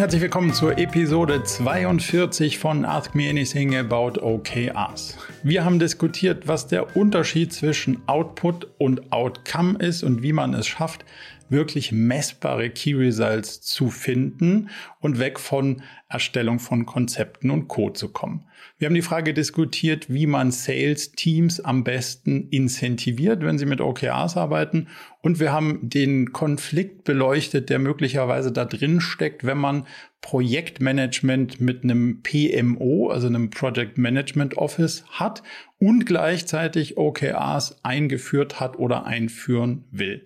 herzlich willkommen zur Episode 42 von Ask Me Anything About OKRs. Wir haben diskutiert, was der Unterschied zwischen Output und Outcome ist und wie man es schafft, wirklich messbare Key Results zu finden und weg von Erstellung von Konzepten und Code zu kommen. Wir haben die Frage diskutiert, wie man Sales Teams am besten incentiviert, wenn sie mit OKRs arbeiten. Und wir haben den Konflikt beleuchtet, der möglicherweise da drin steckt, wenn man Projektmanagement mit einem PMO, also einem Project Management Office hat und gleichzeitig OKRs eingeführt hat oder einführen will.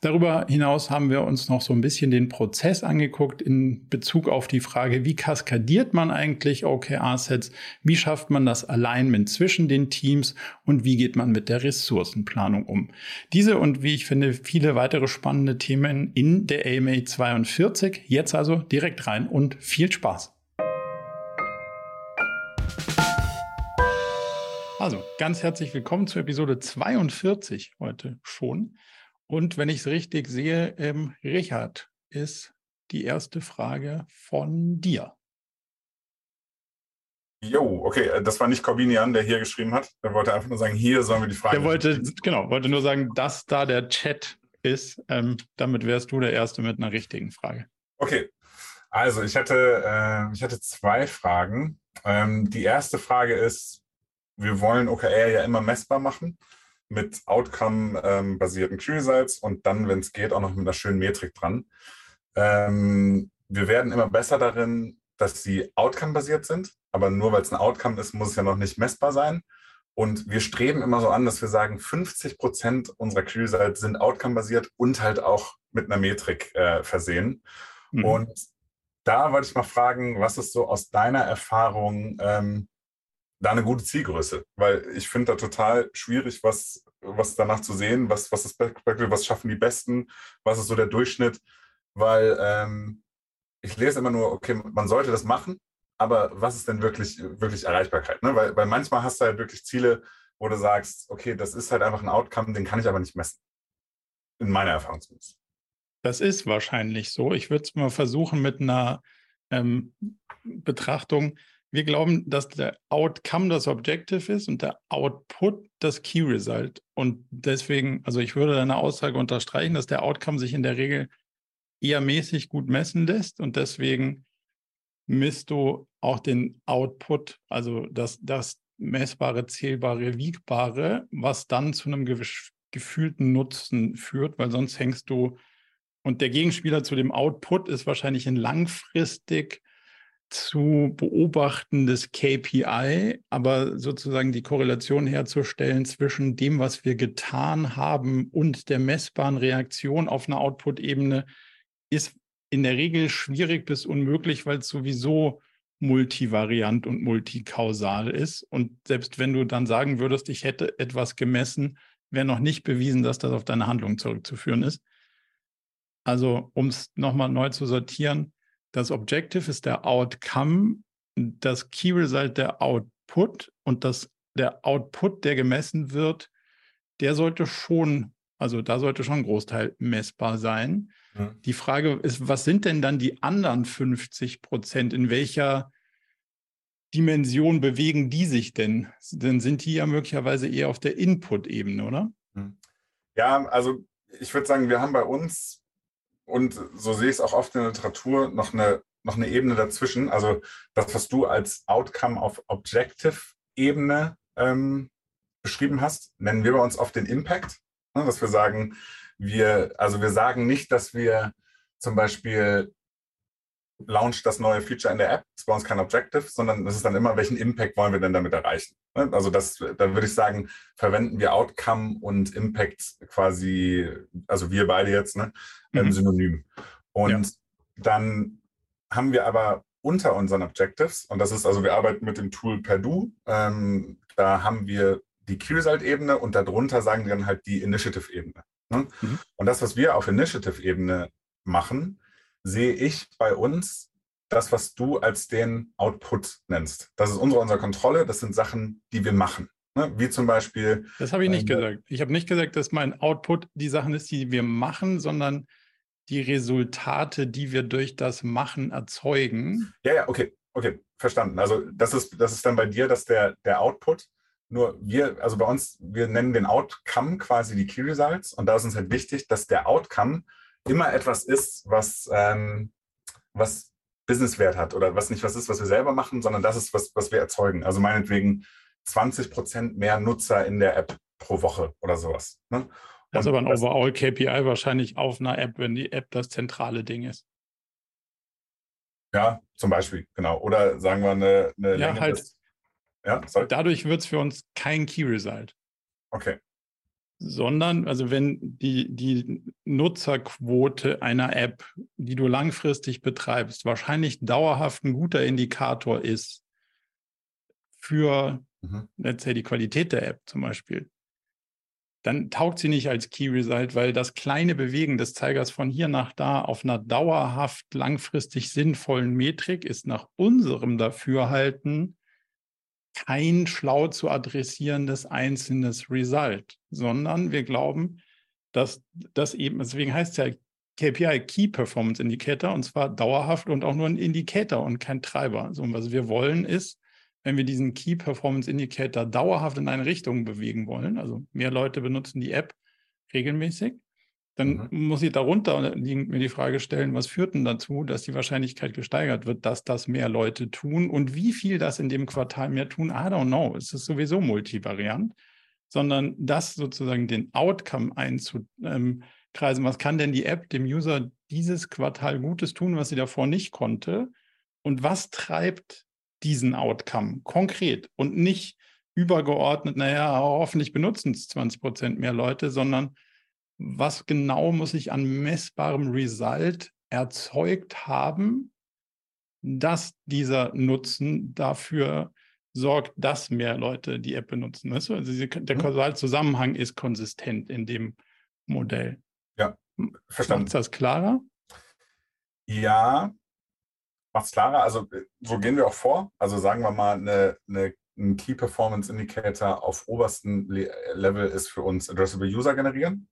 Darüber hinaus haben wir uns noch so ein bisschen den Prozess angeguckt in Bezug auf die Frage, wie kaskadiert man eigentlich OKR-Sets, wie schafft man das Alignment zwischen den Teams und wie geht man mit der Ressourcenplanung um. Diese und wie ich finde viele weitere spannende Themen in der AMA 42. Jetzt also direkt rein und viel Spaß. Also, ganz herzlich willkommen zur Episode 42 heute schon. Und wenn ich es richtig sehe, ähm, Richard, ist die erste Frage von dir. Jo, okay, äh, das war nicht Corbinian, der hier geschrieben hat. Er wollte einfach nur sagen, hier sollen wir die Frage. Der wollte, genau, wollte nur sagen, dass da der Chat ist. Ähm, damit wärst du der Erste mit einer richtigen Frage. Okay, also ich hatte, äh, ich hatte zwei Fragen. Ähm, die erste Frage ist, wir wollen OKR ja immer messbar machen mit Outcome-basierten Q-Results und dann, wenn es geht, auch noch mit einer schönen Metrik dran. Ähm, wir werden immer besser darin, dass sie Outcome-basiert sind, aber nur weil es ein Outcome ist, muss es ja noch nicht messbar sein. Und wir streben immer so an, dass wir sagen, 50 Prozent unserer Q-Results sind Outcome-basiert und halt auch mit einer Metrik äh, versehen. Mhm. Und da wollte ich mal fragen, was ist so aus deiner Erfahrung ähm, da eine gute Zielgröße? Weil ich finde da total schwierig, was, was danach zu sehen, was, was ist was schaffen die Besten, was ist so der Durchschnitt, weil ähm, ich lese immer nur, okay, man sollte das machen, aber was ist denn wirklich, wirklich Erreichbarkeit? Ne? Weil, weil manchmal hast du halt wirklich Ziele, wo du sagst, okay, das ist halt einfach ein Outcome, den kann ich aber nicht messen. In meiner Erfahrung zumindest. Das ist wahrscheinlich so. Ich würde es mal versuchen mit einer ähm, Betrachtung. Wir glauben, dass der Outcome das Objective ist und der Output das Key Result. Und deswegen, also ich würde deine Aussage unterstreichen, dass der Outcome sich in der Regel eher mäßig gut messen lässt und deswegen misst du auch den Output, also das, das messbare, zählbare, wiegbare, was dann zu einem gefühlten Nutzen führt, weil sonst hängst du und der Gegenspieler zu dem Output ist wahrscheinlich ein langfristig zu beobachtendes KPI, aber sozusagen die Korrelation herzustellen zwischen dem, was wir getan haben und der messbaren Reaktion auf einer Output-Ebene ist in der Regel schwierig bis unmöglich, weil es sowieso multivariant und multikausal ist. Und selbst wenn du dann sagen würdest, ich hätte etwas gemessen, wäre noch nicht bewiesen, dass das auf deine Handlung zurückzuführen ist. Also, um es nochmal neu zu sortieren, das Objective ist der Outcome, das Key Result der Output und das, der Output, der gemessen wird, der sollte schon, also da sollte schon ein Großteil messbar sein. Ja. Die Frage ist, was sind denn dann die anderen 50 Prozent? In welcher Dimension bewegen die sich denn? Dann sind die ja möglicherweise eher auf der Input-Ebene, oder? Hm. Ja, also ich würde sagen, wir haben bei uns und so sehe ich es auch oft in der Literatur, noch eine, noch eine Ebene dazwischen. Also das, was du als Outcome of Objective-Ebene ähm, beschrieben hast, nennen wir bei uns oft den Impact. Ne, dass wir sagen, wir, also wir sagen nicht, dass wir zum Beispiel launch das neue Feature in der App, das ist bei uns kein Objective, sondern es ist dann immer, welchen Impact wollen wir denn damit erreichen? Ne? Also das, da würde ich sagen, verwenden wir Outcome und Impact quasi, also wir beide jetzt, ne, mhm. synonym. Und ja. dann haben wir aber unter unseren Objectives, und das ist also, wir arbeiten mit dem Tool Perdue, ähm, da haben wir die Key-Result-Ebene und darunter sagen wir dann halt die Initiative-Ebene. Ne? Mhm. Und das, was wir auf Initiative-Ebene machen, sehe ich bei uns das, was du als den Output nennst. Das ist unsere, unsere Kontrolle, das sind Sachen, die wir machen. Ne? Wie zum Beispiel. Das habe ich nicht äh, gesagt. Ich habe nicht gesagt, dass mein Output die Sachen ist, die wir machen, sondern die Resultate, die wir durch das Machen erzeugen. Ja, ja, okay, okay, verstanden. Also das ist, das ist dann bei dir, dass der, der Output, nur wir, also bei uns, wir nennen den Outcome quasi die Key Results und da ist uns halt wichtig, dass der Outcome immer etwas ist, was, ähm, was Businesswert hat oder was nicht was ist, was wir selber machen, sondern das ist, was, was wir erzeugen. Also meinetwegen 20 Prozent mehr Nutzer in der App pro Woche oder sowas. Ne? Das ist aber ein Overall KPI wahrscheinlich auf einer App, wenn die App das zentrale Ding ist. Ja, zum Beispiel, genau. Oder sagen wir eine, eine ja, Länge halt, des, ja, sorry. Dadurch wird es für uns kein Key Result. Okay. Sondern, also wenn die, die Nutzerquote einer App, die du langfristig betreibst, wahrscheinlich dauerhaft ein guter Indikator ist für, mhm. let's say, die Qualität der App zum Beispiel, dann taugt sie nicht als Key Result, weil das kleine Bewegen des Zeigers von hier nach da auf einer dauerhaft langfristig sinnvollen Metrik ist nach unserem Dafürhalten kein schlau zu adressierendes einzelnes Result, sondern wir glauben, dass das eben, deswegen heißt es ja KPI Key Performance Indicator und zwar dauerhaft und auch nur ein Indikator und kein Treiber. So, was wir wollen ist, wenn wir diesen Key Performance Indicator dauerhaft in eine Richtung bewegen wollen, also mehr Leute benutzen die App regelmäßig, dann mhm. muss ich darunter liegend mir die Frage stellen, was führt denn dazu, dass die Wahrscheinlichkeit gesteigert wird, dass das mehr Leute tun und wie viel das in dem Quartal mehr tun, I don't know. Es ist sowieso multivariant, sondern das sozusagen den Outcome einzukreisen. Was kann denn die App dem User dieses Quartal Gutes tun, was sie davor nicht konnte? Und was treibt diesen Outcome konkret und nicht übergeordnet, naja, hoffentlich benutzen es 20 Prozent mehr Leute, sondern was genau muss ich an messbarem Result erzeugt haben, dass dieser Nutzen dafür sorgt, dass mehr Leute die App benutzen. Weißt du? Also der mhm. Kausalzusammenhang ist konsistent in dem Modell. Ja, verstanden. Ist das klarer? Ja, macht es klarer. Also äh, so gehen wir auch vor. Also sagen wir mal, eine, eine, ein Key Performance Indicator auf obersten Le Level ist für uns Addressable User generieren.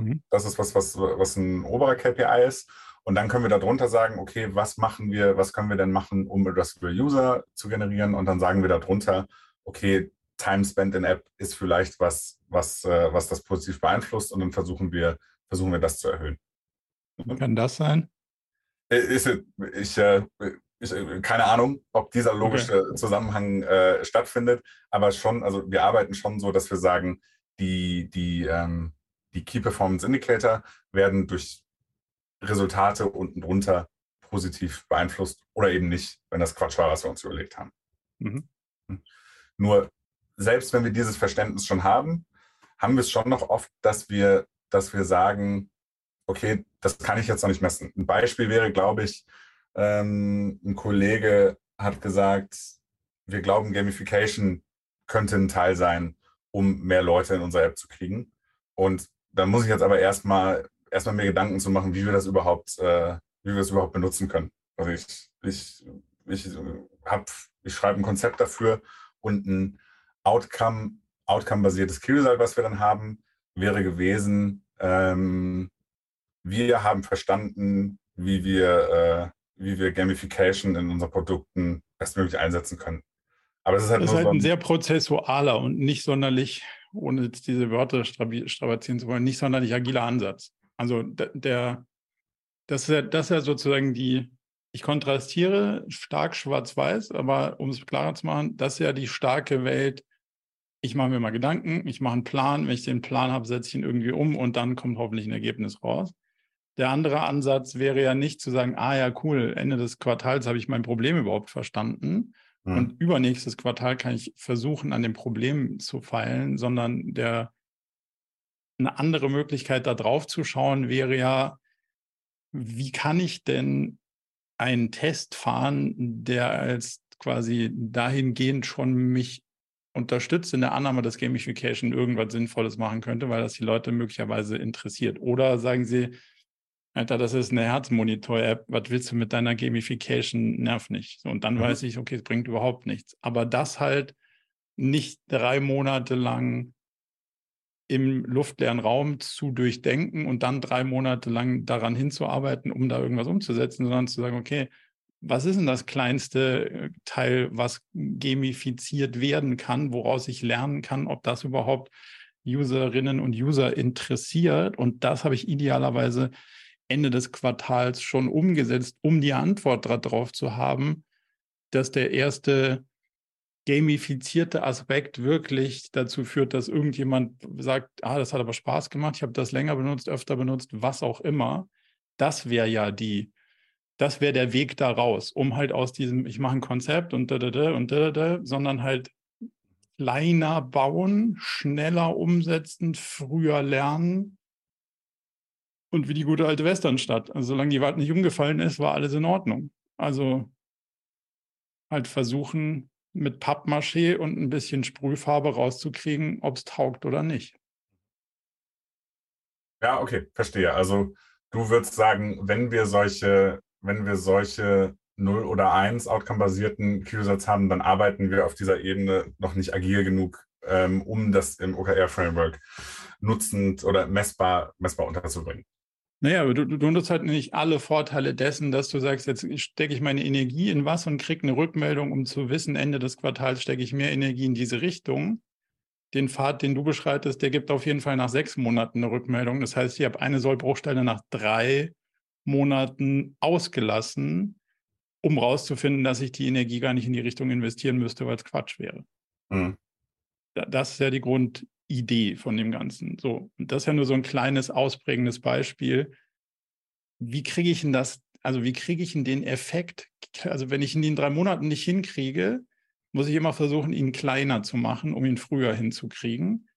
Mhm. Das ist was, was, was ein oberer KPI ist. Und dann können wir darunter sagen, okay, was machen wir, was können wir denn machen, um Addressable User zu generieren? Und dann sagen wir darunter, okay, Time spent in App ist vielleicht was, was, äh, was das positiv beeinflusst und dann versuchen wir, versuchen wir das zu erhöhen. Mhm. Kann das sein? Äh, ist, ich, äh, ich, keine Ahnung, ob dieser logische okay. Zusammenhang äh, stattfindet, aber schon, also wir arbeiten schon so, dass wir sagen, die, die, ähm, die Key Performance Indicator werden durch Resultate unten drunter positiv beeinflusst oder eben nicht, wenn das Quatsch war, was wir uns überlegt haben. Mhm. Hm. Nur selbst wenn wir dieses Verständnis schon haben, haben wir es schon noch oft, dass wir, dass wir sagen, okay, das kann ich jetzt noch nicht messen. Ein Beispiel wäre, glaube ich, ähm, ein Kollege hat gesagt, wir glauben, Gamification könnte ein Teil sein, um mehr Leute in unsere App zu kriegen. Und dann muss ich jetzt aber erstmal erstmal mir Gedanken zu machen, wie wir das überhaupt, äh, wie wir das überhaupt benutzen können. Also ich, ich, ich habe, ich schreibe ein Konzept dafür und ein Outcome, Outcome-basiertes Killsite, was wir dann haben, wäre gewesen, ähm, wir haben verstanden, wie wir, äh, wie wir Gamification in unseren Produkten bestmöglich einsetzen können. Aber es ist halt, das ist halt so ein sehr prozessualer und nicht sonderlich ohne jetzt diese Wörter strapazieren zu wollen, nicht sonderlich agiler Ansatz. Also der, das ist ja, das ist ja sozusagen die, ich kontrastiere stark schwarz-weiß, aber um es klarer zu machen, das ist ja die starke Welt. Ich mache mir mal Gedanken, ich mache einen Plan, wenn ich den Plan habe, setze ich ihn irgendwie um und dann kommt hoffentlich ein Ergebnis raus. Der andere Ansatz wäre ja nicht zu sagen, ah ja, cool, Ende des Quartals habe ich mein Problem überhaupt verstanden, Mhm. Und übernächstes Quartal kann ich versuchen, an dem Problem zu feilen, sondern der, eine andere Möglichkeit, da drauf zu schauen, wäre ja, wie kann ich denn einen Test fahren, der als quasi dahingehend schon mich unterstützt in der Annahme, dass Gamification irgendwas Sinnvolles machen könnte, weil das die Leute möglicherweise interessiert. Oder sagen sie, Alter, das ist eine Herzmonitor-App. Was willst du mit deiner Gamification? Nerv nicht. So, und dann mhm. weiß ich, okay, es bringt überhaupt nichts. Aber das halt nicht drei Monate lang im luftleeren Raum zu durchdenken und dann drei Monate lang daran hinzuarbeiten, um da irgendwas umzusetzen, sondern zu sagen, okay, was ist denn das kleinste äh, Teil, was gamifiziert werden kann, woraus ich lernen kann, ob das überhaupt Userinnen und User interessiert. Und das habe ich idealerweise Ende des Quartals schon umgesetzt, um die Antwort darauf zu haben, dass der erste gamifizierte Aspekt wirklich dazu führt, dass irgendjemand sagt, ah, das hat aber Spaß gemacht, ich habe das länger benutzt, öfter benutzt, was auch immer. Das wäre ja die das wäre der Weg da raus, um halt aus diesem, ich mache ein Konzept und da, da, da und da, da, sondern halt kleiner bauen, schneller umsetzen, früher lernen und wie die gute alte Westernstadt. Also solange die Wald nicht umgefallen ist, war alles in Ordnung. Also halt versuchen, mit Pappmaché und ein bisschen Sprühfarbe rauszukriegen, ob es taugt oder nicht. Ja, okay, verstehe. Also du würdest sagen, wenn wir solche wenn wir solche 0 oder 1 Outcome-basierten Q-Sets haben, dann arbeiten wir auf dieser Ebene noch nicht agil genug, ähm, um das im OKR-Framework nutzend oder messbar, messbar unterzubringen. Naja, aber du, du nutzt halt nicht alle Vorteile dessen, dass du sagst, jetzt stecke ich meine Energie in was und kriege eine Rückmeldung, um zu wissen, Ende des Quartals stecke ich mehr Energie in diese Richtung. Den Pfad, den du beschreitest, der gibt auf jeden Fall nach sechs Monaten eine Rückmeldung. Das heißt, ich habe eine Sollbruchstelle nach drei Monaten ausgelassen, um rauszufinden, dass ich die Energie gar nicht in die Richtung investieren müsste, weil es Quatsch wäre. Mhm. Das ist ja die Grundidee von dem Ganzen. So, und das ist ja nur so ein kleines ausprägendes Beispiel. Wie kriege ich denn das, also wie kriege ich denn den Effekt? Also, wenn ich ihn in drei Monaten nicht hinkriege, muss ich immer versuchen, ihn kleiner zu machen, um ihn früher hinzukriegen.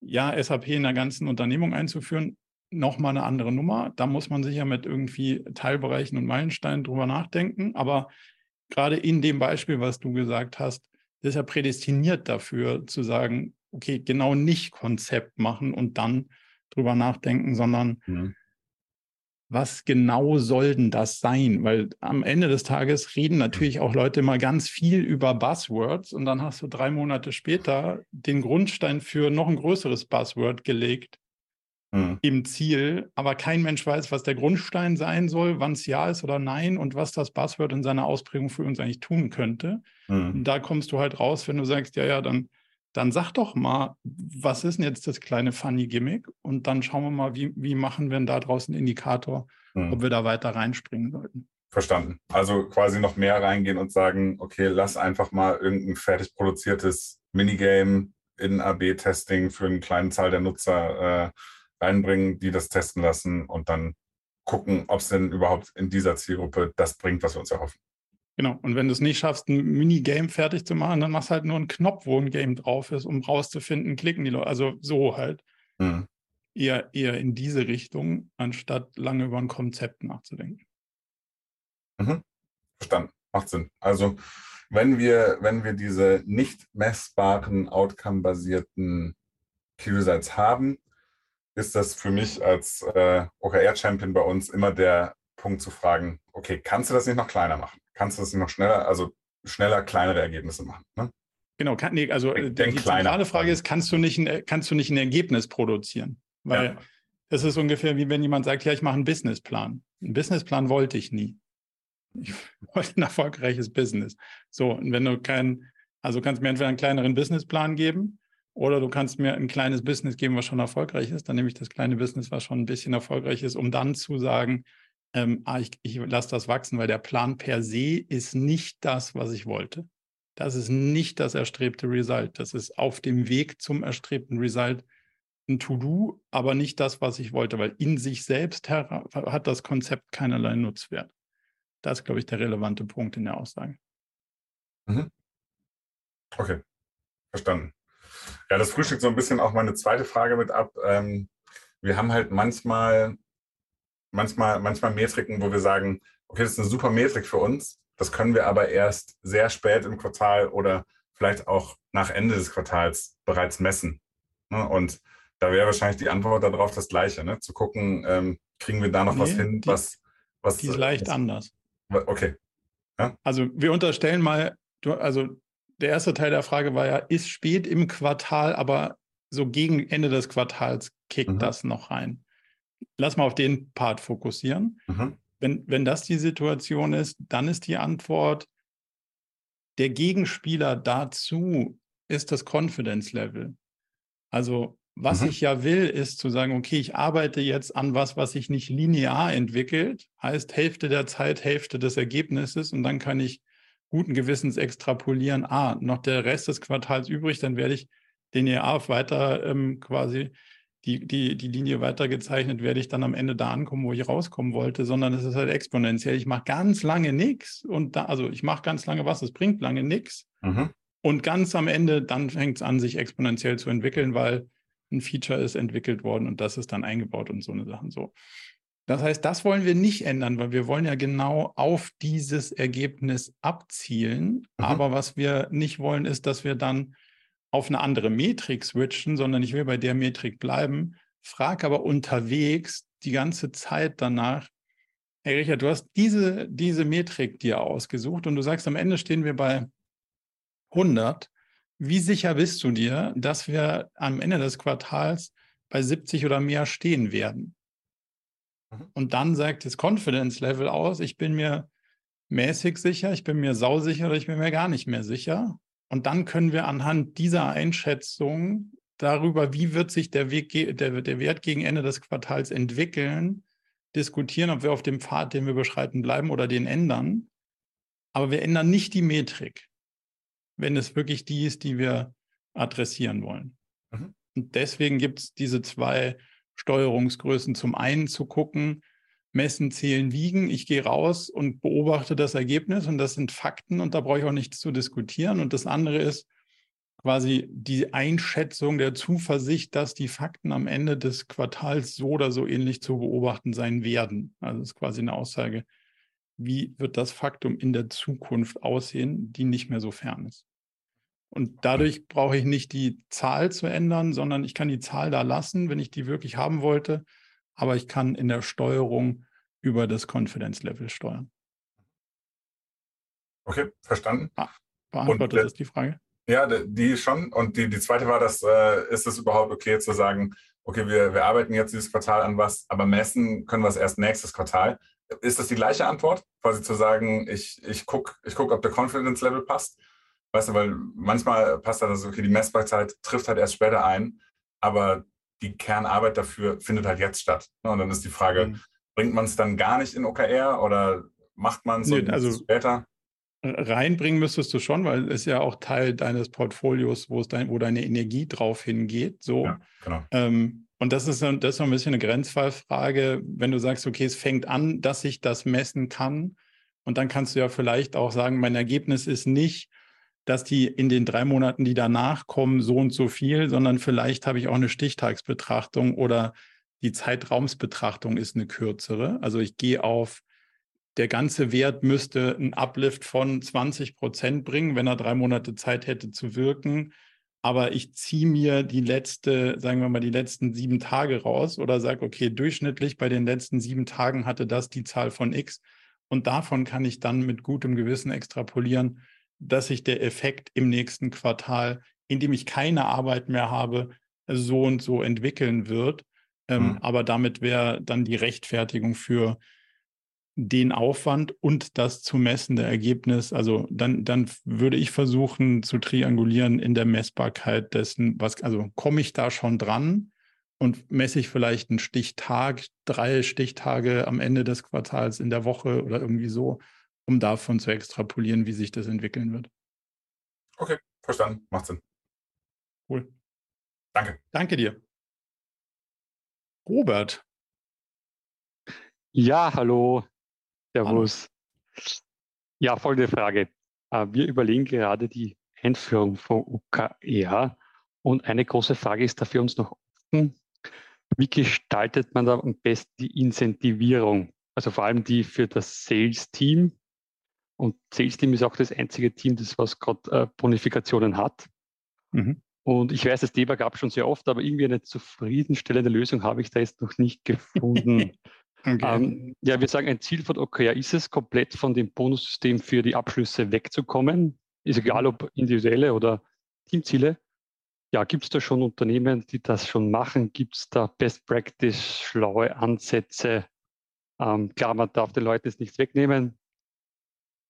Ja, SAP in der ganzen Unternehmung einzuführen, nochmal eine andere Nummer. Da muss man sich ja mit irgendwie Teilbereichen und Meilensteinen drüber nachdenken. Aber gerade in dem Beispiel, was du gesagt hast, ist ja prädestiniert dafür zu sagen, okay, genau nicht Konzept machen und dann drüber nachdenken, sondern mhm. was genau soll denn das sein? Weil am Ende des Tages reden mhm. natürlich auch Leute mal ganz viel über Buzzwords und dann hast du drei Monate später den Grundstein für noch ein größeres Buzzword gelegt, mhm. im Ziel, aber kein Mensch weiß, was der Grundstein sein soll, wann es ja ist oder nein und was das Buzzword in seiner Ausprägung für uns eigentlich tun könnte. Mhm. da kommst du halt raus, wenn du sagst, ja, ja, dann, dann sag doch mal, was ist denn jetzt das kleine funny Gimmick? Und dann schauen wir mal, wie, wie machen wir denn da draußen einen Indikator, mhm. ob wir da weiter reinspringen sollten. Verstanden. Also quasi noch mehr reingehen und sagen, okay, lass einfach mal irgendein fertig produziertes Minigame in AB-Testing für eine kleine Zahl der Nutzer äh, reinbringen, die das testen lassen und dann gucken, ob es denn überhaupt in dieser Zielgruppe das bringt, was wir uns erhoffen. Genau. Und wenn du es nicht schaffst, ein Minigame fertig zu machen, dann machst du halt nur einen Knopf, wo ein Game drauf ist, um rauszufinden, klicken die Leute. Also so halt. Mhm. Eher, eher in diese Richtung, anstatt lange über ein Konzept nachzudenken. Mhm. Verstanden. Macht Sinn. Also wenn wir, wenn wir diese nicht messbaren, outcome-basierten Key-Results haben, ist das für mich als äh, OKR-Champion bei uns immer der Punkt zu fragen, okay, kannst du das nicht noch kleiner machen? Kannst du das nicht noch schneller, also schneller kleinere Ergebnisse machen? Ne? Genau, kann, nee, also Denk die, die zentrale Frage ist, kannst du, nicht ein, kannst du nicht ein Ergebnis produzieren? Weil ja. es ist ungefähr wie wenn jemand sagt, ja, ich mache einen Businessplan. Einen Businessplan wollte ich nie. Ich wollte ein erfolgreiches Business. So, und wenn du keinen, also kannst du mir entweder einen kleineren Businessplan geben oder du kannst mir ein kleines Business geben, was schon erfolgreich ist. Dann nehme ich das kleine Business, was schon ein bisschen erfolgreich ist, um dann zu sagen, ähm, ah, ich, ich lasse das wachsen, weil der Plan per se ist nicht das, was ich wollte. Das ist nicht das erstrebte Result. Das ist auf dem Weg zum erstrebten Result ein To-Do, aber nicht das, was ich wollte, weil in sich selbst hat das Konzept keinerlei Nutzwert. Das ist, glaube ich, der relevante Punkt in der Aussage. Mhm. Okay, verstanden. Ja, das frühstückt so ein bisschen auch meine zweite Frage mit ab. Ähm, wir haben halt manchmal, manchmal, manchmal Metriken, wo wir sagen, okay, das ist eine super Metrik für uns. Das können wir aber erst sehr spät im Quartal oder vielleicht auch nach Ende des Quartals bereits messen. Ne? Und da wäre wahrscheinlich die Antwort darauf das Gleiche, ne? zu gucken, ähm, kriegen wir da noch nee, was hin, die, was, was. Die ist leicht was, anders. Okay. Ja? Also wir unterstellen mal, du, also der erste Teil der Frage war ja, ist spät im Quartal, aber so gegen Ende des Quartals kickt mhm. das noch rein. Lass mal auf den Part fokussieren. Mhm. Wenn, wenn das die Situation ist, dann ist die Antwort, der Gegenspieler dazu ist das Confidence Level. Also was mhm. ich ja will, ist zu sagen, okay, ich arbeite jetzt an was, was sich nicht linear entwickelt, heißt Hälfte der Zeit, Hälfte des Ergebnisses und dann kann ich guten Gewissens extrapolieren, ah, noch der Rest des Quartals übrig, dann werde ich den EAF weiter ähm, quasi die, die, die Linie weitergezeichnet, werde ich dann am Ende da ankommen, wo ich rauskommen wollte, sondern es ist halt exponentiell. Ich mache ganz lange nichts und da, also ich mache ganz lange was, es bringt lange nichts. Mhm. Und ganz am Ende, dann fängt es an, sich exponentiell zu entwickeln, weil ein Feature ist entwickelt worden und das ist dann eingebaut und so eine Sachen so. Das heißt, das wollen wir nicht ändern, weil wir wollen ja genau auf dieses Ergebnis abzielen. Mhm. Aber was wir nicht wollen, ist, dass wir dann auf eine andere Metrik switchen, sondern ich will bei der Metrik bleiben, frag aber unterwegs die ganze Zeit danach, hey Richard, du hast diese, diese Metrik dir ausgesucht und du sagst, am Ende stehen wir bei 100. Wie sicher bist du dir, dass wir am Ende des Quartals bei 70 oder mehr stehen werden? Mhm. Und dann sagt das Confidence Level aus, ich bin mir mäßig sicher, ich bin mir sausicher oder ich bin mir gar nicht mehr sicher. Und dann können wir anhand dieser Einschätzung darüber, wie wird sich der, Weg, der, der Wert gegen Ende des Quartals entwickeln, diskutieren, ob wir auf dem Pfad, den wir beschreiten, bleiben oder den ändern. Aber wir ändern nicht die Metrik, wenn es wirklich die ist, die wir adressieren wollen. Mhm. Und deswegen gibt es diese zwei Steuerungsgrößen. Zum einen zu gucken, messen, zählen, wiegen. Ich gehe raus und beobachte das Ergebnis und das sind Fakten und da brauche ich auch nichts zu diskutieren. Und das andere ist quasi die Einschätzung der Zuversicht, dass die Fakten am Ende des Quartals so oder so ähnlich zu beobachten sein werden. Also das ist quasi eine Aussage, wie wird das Faktum in der Zukunft aussehen, die nicht mehr so fern ist. Und dadurch brauche ich nicht die Zahl zu ändern, sondern ich kann die Zahl da lassen, wenn ich die wirklich haben wollte aber ich kann in der Steuerung über das Confidence Level steuern. Okay, verstanden. Ah, beantwortet das die Frage? Ja, die schon. Und die, die zweite war, dass, äh, ist es überhaupt okay zu sagen, okay, wir, wir arbeiten jetzt dieses Quartal an was, aber messen können wir es erst nächstes Quartal. Ist das die gleiche Antwort? Quasi zu sagen, ich, ich gucke, ich guck, ob der Confidence Level passt. Weißt du, weil manchmal passt das, okay, die Messbarkeit trifft halt erst später ein, aber die Kernarbeit dafür findet halt jetzt statt. Ne, und dann ist die Frage, mhm. Bringt man es dann gar nicht in OKR oder macht man es nee, also später? Reinbringen müsstest du schon, weil es ja auch Teil deines Portfolios, wo es dein, wo deine Energie drauf hingeht. So. Ja, genau. Ähm, und das ist, das ist so ein bisschen eine Grenzfallfrage, wenn du sagst, okay, es fängt an, dass ich das messen kann. Und dann kannst du ja vielleicht auch sagen, mein Ergebnis ist nicht, dass die in den drei Monaten, die danach kommen, so und so viel, sondern vielleicht habe ich auch eine Stichtagsbetrachtung oder die Zeitraumsbetrachtung ist eine kürzere. Also ich gehe auf, der ganze Wert müsste einen Uplift von 20 Prozent bringen, wenn er drei Monate Zeit hätte zu wirken. Aber ich ziehe mir die letzte, sagen wir mal, die letzten sieben Tage raus oder sage, okay, durchschnittlich bei den letzten sieben Tagen hatte das die Zahl von X. Und davon kann ich dann mit gutem Gewissen extrapolieren, dass sich der Effekt im nächsten Quartal, in dem ich keine Arbeit mehr habe, so und so entwickeln wird. Ähm, mhm. Aber damit wäre dann die Rechtfertigung für den Aufwand und das zu messende Ergebnis. Also dann, dann würde ich versuchen zu triangulieren in der Messbarkeit dessen, was, also komme ich da schon dran und messe ich vielleicht einen Stichtag, drei Stichtage am Ende des Quartals in der Woche oder irgendwie so um davon zu extrapolieren, wie sich das entwickeln wird. Okay, verstanden. Macht Sinn. Cool. Danke. Danke dir. Robert. Ja, hallo. Servus. Hallo. Ja, folgende Frage. Äh, wir überlegen gerade die Einführung von UKR und eine große Frage ist da für uns noch offen. Wie gestaltet man da am besten die Incentivierung? Also vor allem die für das Sales-Team und Sales Team ist auch das einzige Team, das was gerade äh, Bonifikationen hat. Mhm. Und ich weiß, das Thema gab es schon sehr oft, aber irgendwie eine zufriedenstellende Lösung habe ich da jetzt noch nicht gefunden. okay. ähm, ja, wir sagen, ein Ziel von OKR ist es, komplett von dem Bonussystem für die Abschlüsse wegzukommen. Ist egal, ob individuelle oder Teamziele. Ja, gibt es da schon Unternehmen, die das schon machen? Gibt es da Best Practice, schlaue Ansätze? Ähm, klar, man darf den Leuten jetzt nichts wegnehmen.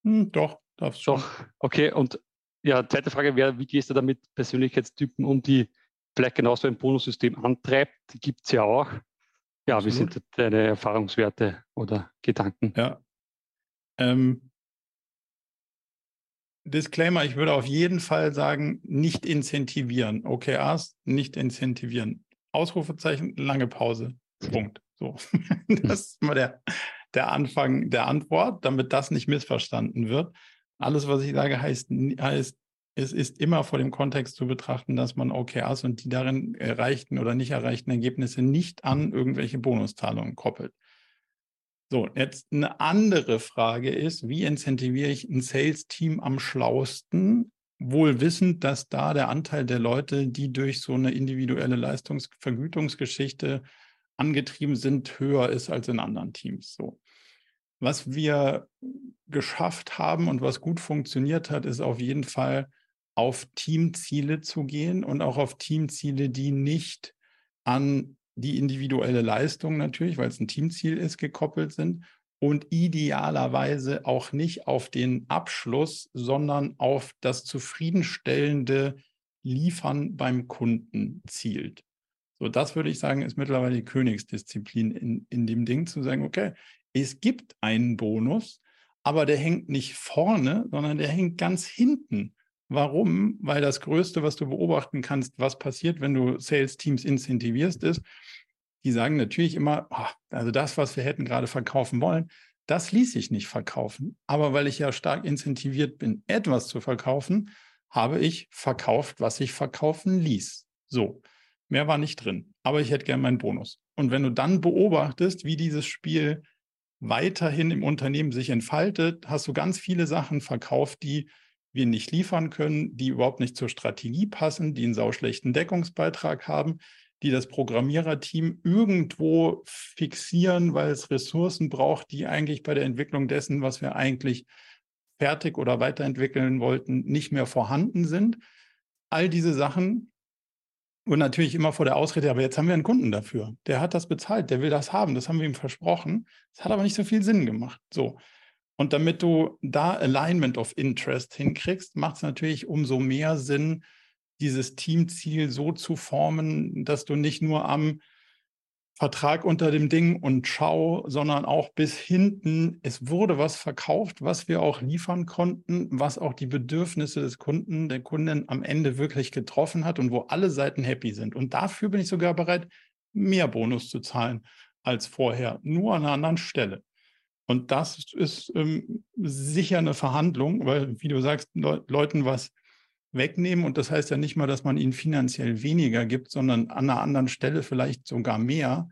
Hm, doch, darfst schon. Doch, okay. Und ja, zweite Frage wäre, wie gehst du damit Persönlichkeitstypen um, die vielleicht genauso ein Bonussystem antreibt? Die gibt es ja auch. Ja, Absolut. wie sind deine Erfahrungswerte oder Gedanken? Ja. Ähm, Disclaimer, ich würde auf jeden Fall sagen, nicht incentivieren. OKRs nicht incentivieren. Ausrufezeichen, lange Pause. Punkt. So. das ist mal der, der Anfang der Antwort, damit das nicht missverstanden wird. Alles, was ich sage, heißt, heißt es ist immer vor dem Kontext zu betrachten, dass man OKRs und die darin erreichten oder nicht erreichten Ergebnisse nicht an irgendwelche Bonuszahlungen koppelt. So, jetzt eine andere Frage ist, wie incentiviere ich ein Sales-Team am schlausten, wohl wissend, dass da der Anteil der Leute, die durch so eine individuelle Leistungsvergütungsgeschichte angetrieben sind, höher ist als in anderen Teams. So. Was wir geschafft haben und was gut funktioniert hat, ist auf jeden Fall auf Teamziele zu gehen und auch auf Teamziele, die nicht an die individuelle Leistung natürlich, weil es ein Teamziel ist, gekoppelt sind und idealerweise auch nicht auf den Abschluss, sondern auf das zufriedenstellende Liefern beim Kunden zielt. So, das würde ich sagen, ist mittlerweile die Königsdisziplin in, in dem Ding zu sagen, okay, es gibt einen Bonus, aber der hängt nicht vorne, sondern der hängt ganz hinten. Warum? Weil das Größte, was du beobachten kannst, was passiert, wenn du Sales-Teams incentivierst, ist, die sagen natürlich immer, oh, also das, was wir hätten gerade verkaufen wollen, das ließ sich nicht verkaufen. Aber weil ich ja stark incentiviert bin, etwas zu verkaufen, habe ich verkauft, was ich verkaufen ließ. So, mehr war nicht drin, aber ich hätte gern meinen Bonus. Und wenn du dann beobachtest, wie dieses Spiel weiterhin im Unternehmen sich entfaltet, hast du ganz viele Sachen verkauft, die wir nicht liefern können, die überhaupt nicht zur Strategie passen, die einen sauschlechten Deckungsbeitrag haben, die das Programmiererteam irgendwo fixieren, weil es Ressourcen braucht, die eigentlich bei der Entwicklung dessen, was wir eigentlich fertig oder weiterentwickeln wollten, nicht mehr vorhanden sind. All diese Sachen und natürlich immer vor der Ausrede, aber jetzt haben wir einen Kunden dafür. Der hat das bezahlt, der will das haben, das haben wir ihm versprochen. Das hat aber nicht so viel Sinn gemacht. So. Und damit du da Alignment of Interest hinkriegst, macht es natürlich umso mehr Sinn, dieses Teamziel so zu formen, dass du nicht nur am Vertrag unter dem Ding und schau, sondern auch bis hinten, es wurde was verkauft, was wir auch liefern konnten, was auch die Bedürfnisse des Kunden, der Kundin am Ende wirklich getroffen hat und wo alle Seiten happy sind. Und dafür bin ich sogar bereit, mehr Bonus zu zahlen als vorher, nur an einer anderen Stelle. Und das ist ähm, sicher eine Verhandlung, weil, wie du sagst, Le Leuten was wegnehmen. Und das heißt ja nicht mal, dass man ihnen finanziell weniger gibt, sondern an einer anderen Stelle vielleicht sogar mehr,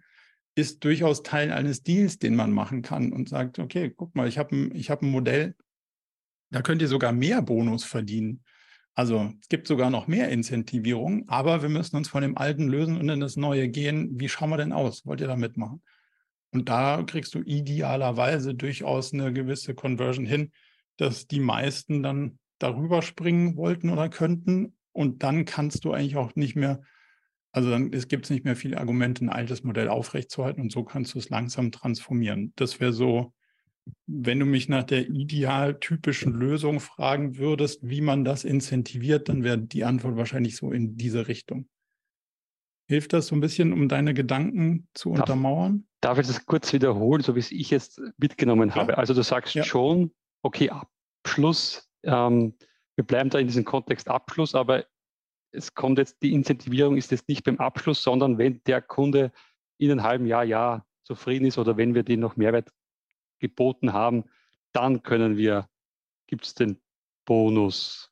ist durchaus Teil eines Deals, den man machen kann und sagt, okay, guck mal, ich habe ein, hab ein Modell, da könnt ihr sogar mehr Bonus verdienen. Also es gibt sogar noch mehr Incentivierung, aber wir müssen uns von dem Alten lösen und in das Neue gehen. Wie schauen wir denn aus? Wollt ihr da mitmachen? Und da kriegst du idealerweise durchaus eine gewisse Conversion hin, dass die meisten dann darüber springen wollten oder könnten. Und dann kannst du eigentlich auch nicht mehr, also dann es gibt nicht mehr viele Argumente, ein altes Modell aufrechtzuerhalten und so kannst du es langsam transformieren. Das wäre so, wenn du mich nach der idealtypischen Lösung fragen würdest, wie man das incentiviert, dann wäre die Antwort wahrscheinlich so in diese Richtung. Hilft das so ein bisschen, um deine Gedanken zu darf, untermauern? Darf ich das kurz wiederholen, so wie es ich jetzt mitgenommen ja. habe? Also du sagst ja. schon, okay, Abschluss, ähm, wir bleiben da in diesem Kontext Abschluss, aber es kommt jetzt, die Incentivierung ist jetzt nicht beim Abschluss, sondern wenn der Kunde in einem halben Jahr, Jahr zufrieden ist oder wenn wir den noch Mehrwert geboten haben, dann können wir, gibt es den Bonus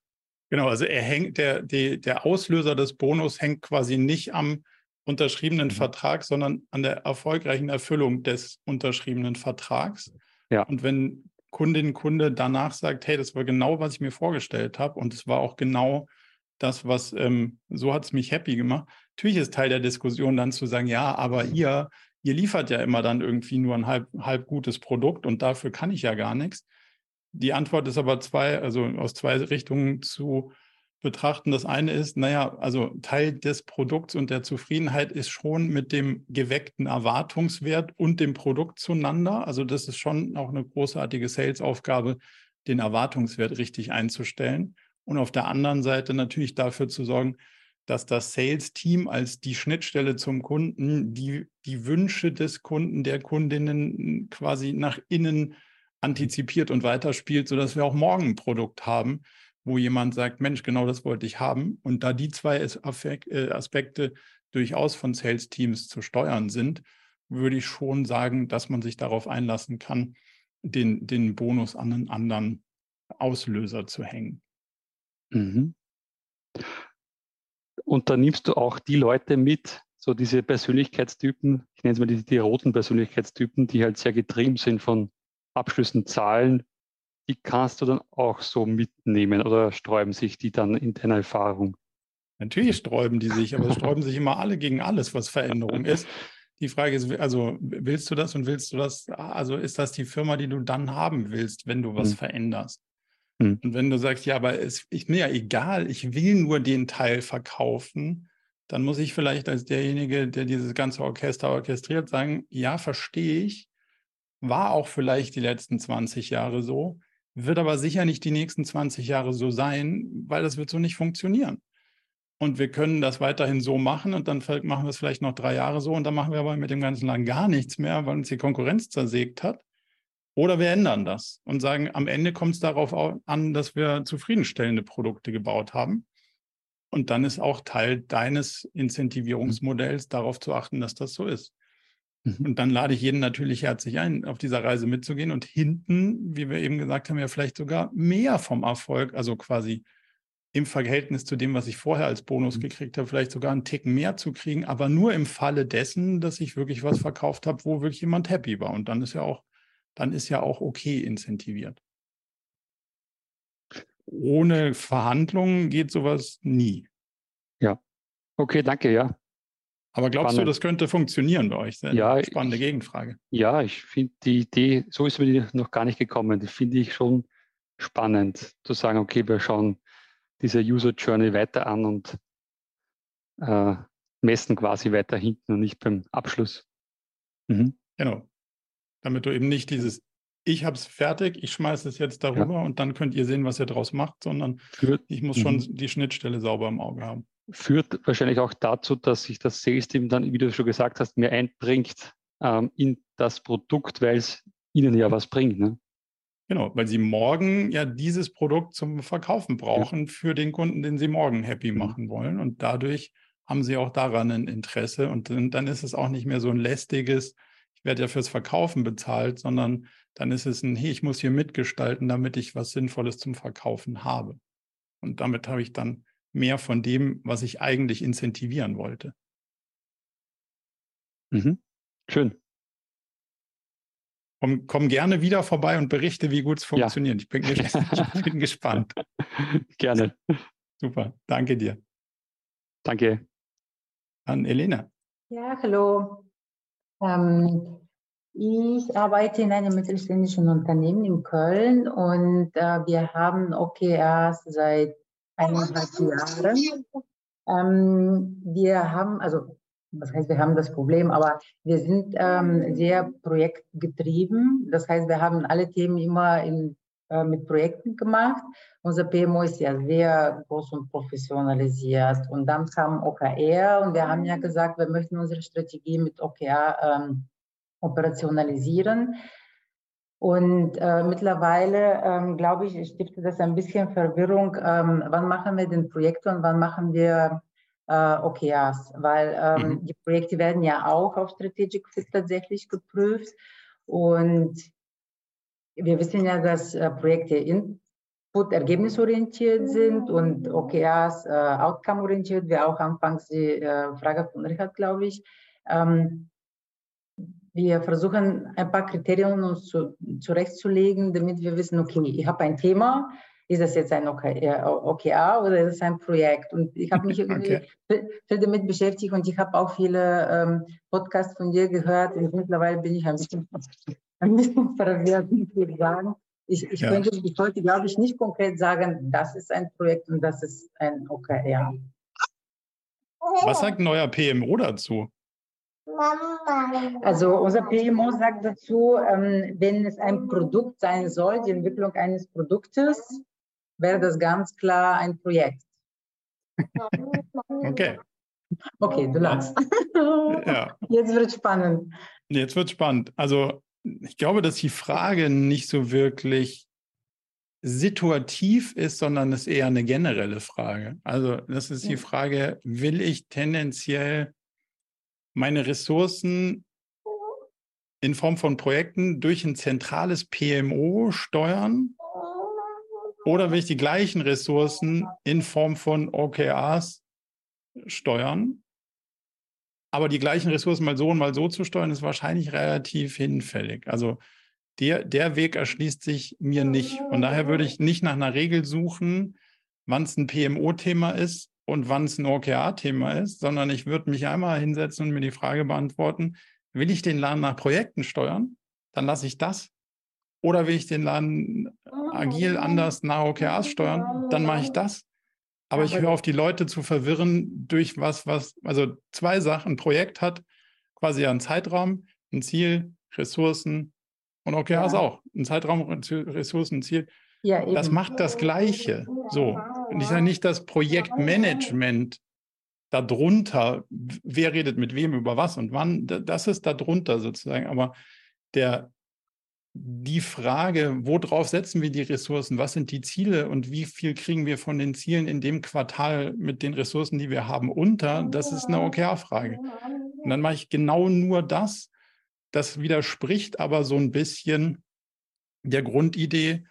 Genau, also er hängt, der, die, der Auslöser des Bonus hängt quasi nicht am unterschriebenen mhm. Vertrag, sondern an der erfolgreichen Erfüllung des unterschriebenen Vertrags. Ja. Und wenn Kundin, Kunde danach sagt, hey, das war genau, was ich mir vorgestellt habe und es war auch genau das, was, ähm, so hat es mich happy gemacht. Natürlich ist Teil der Diskussion dann zu sagen, ja, aber ihr, ihr liefert ja immer dann irgendwie nur ein halb, halb gutes Produkt und dafür kann ich ja gar nichts. Die Antwort ist aber zwei, also aus zwei Richtungen zu betrachten. Das eine ist, naja, also Teil des Produkts und der Zufriedenheit ist schon mit dem geweckten Erwartungswert und dem Produkt zueinander. Also das ist schon auch eine großartige Sales-Aufgabe, den Erwartungswert richtig einzustellen. Und auf der anderen Seite natürlich dafür zu sorgen, dass das Sales-Team als die Schnittstelle zum Kunden die, die Wünsche des Kunden, der Kundinnen quasi nach innen antizipiert und weiterspielt, sodass wir auch morgen ein Produkt haben, wo jemand sagt, Mensch, genau das wollte ich haben. Und da die zwei äh, Aspekte durchaus von Sales-Teams zu steuern sind, würde ich schon sagen, dass man sich darauf einlassen kann, den, den Bonus an einen anderen Auslöser zu hängen. Mhm. Und da nimmst du auch die Leute mit, so diese Persönlichkeitstypen, ich nenne es mal die, die roten Persönlichkeitstypen, die halt sehr getrieben sind von Abschlüssen, Zahlen, die kannst du dann auch so mitnehmen oder sträuben sich die dann in deiner Erfahrung? Natürlich sträuben die sich, aber sträuben sich immer alle gegen alles, was Veränderung ist. Die Frage ist, also willst du das und willst du das? Also ist das die Firma, die du dann haben willst, wenn du was hm. veränderst? Hm. Und wenn du sagst, ja, aber es ist mir ja egal, ich will nur den Teil verkaufen, dann muss ich vielleicht als derjenige, der dieses ganze Orchester orchestriert, sagen, ja, verstehe ich, war auch vielleicht die letzten 20 Jahre so, wird aber sicher nicht die nächsten 20 Jahre so sein, weil das wird so nicht funktionieren. Und wir können das weiterhin so machen und dann machen wir es vielleicht noch drei Jahre so und dann machen wir aber mit dem ganzen Land gar nichts mehr, weil uns die Konkurrenz zersägt hat. Oder wir ändern das und sagen, am Ende kommt es darauf an, dass wir zufriedenstellende Produkte gebaut haben. Und dann ist auch Teil deines Incentivierungsmodells darauf zu achten, dass das so ist. Mhm. Und dann lade ich jeden natürlich herzlich ein, auf dieser Reise mitzugehen und hinten, wie wir eben gesagt haben, ja vielleicht sogar mehr vom Erfolg, also quasi im Verhältnis zu dem, was ich vorher als Bonus mhm. gekriegt habe, vielleicht sogar einen Ticken mehr zu kriegen, aber nur im Falle dessen, dass ich wirklich was verkauft habe, wo wirklich jemand happy war. Und dann ist ja auch, dann ist ja auch okay incentiviert. Ohne Verhandlungen geht sowas nie. Ja. Okay, danke, ja. Aber glaubst Spannend. du, das könnte funktionieren bei euch? ja, spannende ich, Gegenfrage. Ja, ich finde die Idee, so ist mir noch gar nicht gekommen. Die finde ich schon spannend, zu sagen, okay, wir schauen diese User Journey weiter an und äh, messen quasi weiter hinten und nicht beim Abschluss. Mhm. Genau. Damit du eben nicht dieses, ich habe es fertig, ich schmeiße es jetzt darüber ja. und dann könnt ihr sehen, was ihr daraus macht, sondern ich muss schon mhm. die Schnittstelle sauber im Auge haben führt wahrscheinlich auch dazu, dass sich das Sales-Team dann, wie du schon gesagt hast, mehr einbringt ähm, in das Produkt, weil es ihnen ja was bringt. Ne? Genau, weil sie morgen ja dieses Produkt zum Verkaufen brauchen ja. für den Kunden, den sie morgen happy mhm. machen wollen. Und dadurch haben sie auch daran ein Interesse. Und dann ist es auch nicht mehr so ein lästiges, ich werde ja fürs Verkaufen bezahlt, sondern dann ist es ein, hey, ich muss hier mitgestalten, damit ich was Sinnvolles zum Verkaufen habe. Und damit habe ich dann mehr von dem, was ich eigentlich incentivieren wollte. Mhm. Schön. Komm, komm, gerne wieder vorbei und berichte, wie gut es funktioniert. Ja. Ich, bin, ich bin gespannt. Gerne. Super, danke dir. Danke. An Elena. Ja, hallo. Ähm, ich arbeite in einem mittelständischen Unternehmen in Köln und äh, wir haben OKRs seit eineinhalb Jahren. Ähm, wir haben, also was heißt, wir haben das Problem, aber wir sind ähm, sehr projektgetrieben. Das heißt, wir haben alle Themen immer in, äh, mit Projekten gemacht. Unser PMO ist ja sehr groß und professionalisiert. Und dann kam OKR und wir haben ja gesagt, wir möchten unsere Strategie mit OKR ähm, operationalisieren. Und äh, mittlerweile, ähm, glaube ich, stiftet das ein bisschen Verwirrung. Ähm, wann machen wir den Projekt und wann machen wir äh, OKRs? Weil ähm, mhm. die Projekte werden ja auch auf Strategic Fit tatsächlich geprüft. Und wir wissen ja, dass äh, Projekte Input ergebnisorientiert sind und OKRs äh, outcome-orientiert, wie auch anfangs die äh, Frage von Richard, glaube ich. Ähm, wir versuchen ein paar Kriterien uns zu, zurechtzulegen, damit wir wissen, okay, ich habe ein Thema, ist das jetzt ein OKA äh, oder ist es ein Projekt? Und ich habe mich irgendwie okay. viel damit beschäftigt und ich habe auch viele ähm, Podcasts von dir gehört und mittlerweile bin ich ein bisschen, ein bisschen verwirrt, ich sagen. Ich, ich, ja. könnte, ich wollte, glaube ich, nicht konkret sagen, das ist ein Projekt und das ist ein OKR. Was sagt ein neuer PMO dazu? Also unser PMO sagt dazu, ähm, wenn es ein Produkt sein soll, die Entwicklung eines Produktes, wäre das ganz klar ein Projekt. Okay. Okay, du lachst. Ja. Jetzt wird spannend. Jetzt wird spannend. Also ich glaube, dass die Frage nicht so wirklich situativ ist, sondern es eher eine generelle Frage. Also das ist die Frage, will ich tendenziell meine Ressourcen in Form von Projekten durch ein zentrales PMO steuern oder will ich die gleichen Ressourcen in Form von OKRs steuern? Aber die gleichen Ressourcen mal so und mal so zu steuern, ist wahrscheinlich relativ hinfällig. Also der, der Weg erschließt sich mir nicht. Und daher würde ich nicht nach einer Regel suchen, wann es ein PMO-Thema ist und wann es ein OKR-Thema ist, sondern ich würde mich einmal hinsetzen und mir die Frage beantworten, will ich den Laden nach Projekten steuern? Dann lasse ich das. Oder will ich den Laden agil anders nach OKRs steuern? Dann mache ich das. Aber ich höre auf, die Leute zu verwirren durch was, was, also zwei Sachen. Ein Projekt hat quasi einen Zeitraum, ein Ziel, Ressourcen und OKRs ja. auch. Ein Zeitraum, Ressourcen, ein Ziel. Ja, das macht das Gleiche. So. Und ich sage nicht, das Projektmanagement darunter, wer redet mit wem über was und wann, das ist darunter sozusagen. Aber der, die Frage, worauf setzen wir die Ressourcen, was sind die Ziele und wie viel kriegen wir von den Zielen in dem Quartal mit den Ressourcen, die wir haben, unter, das ist eine OKR-Frage. Und dann mache ich genau nur das. Das widerspricht aber so ein bisschen der Grundidee,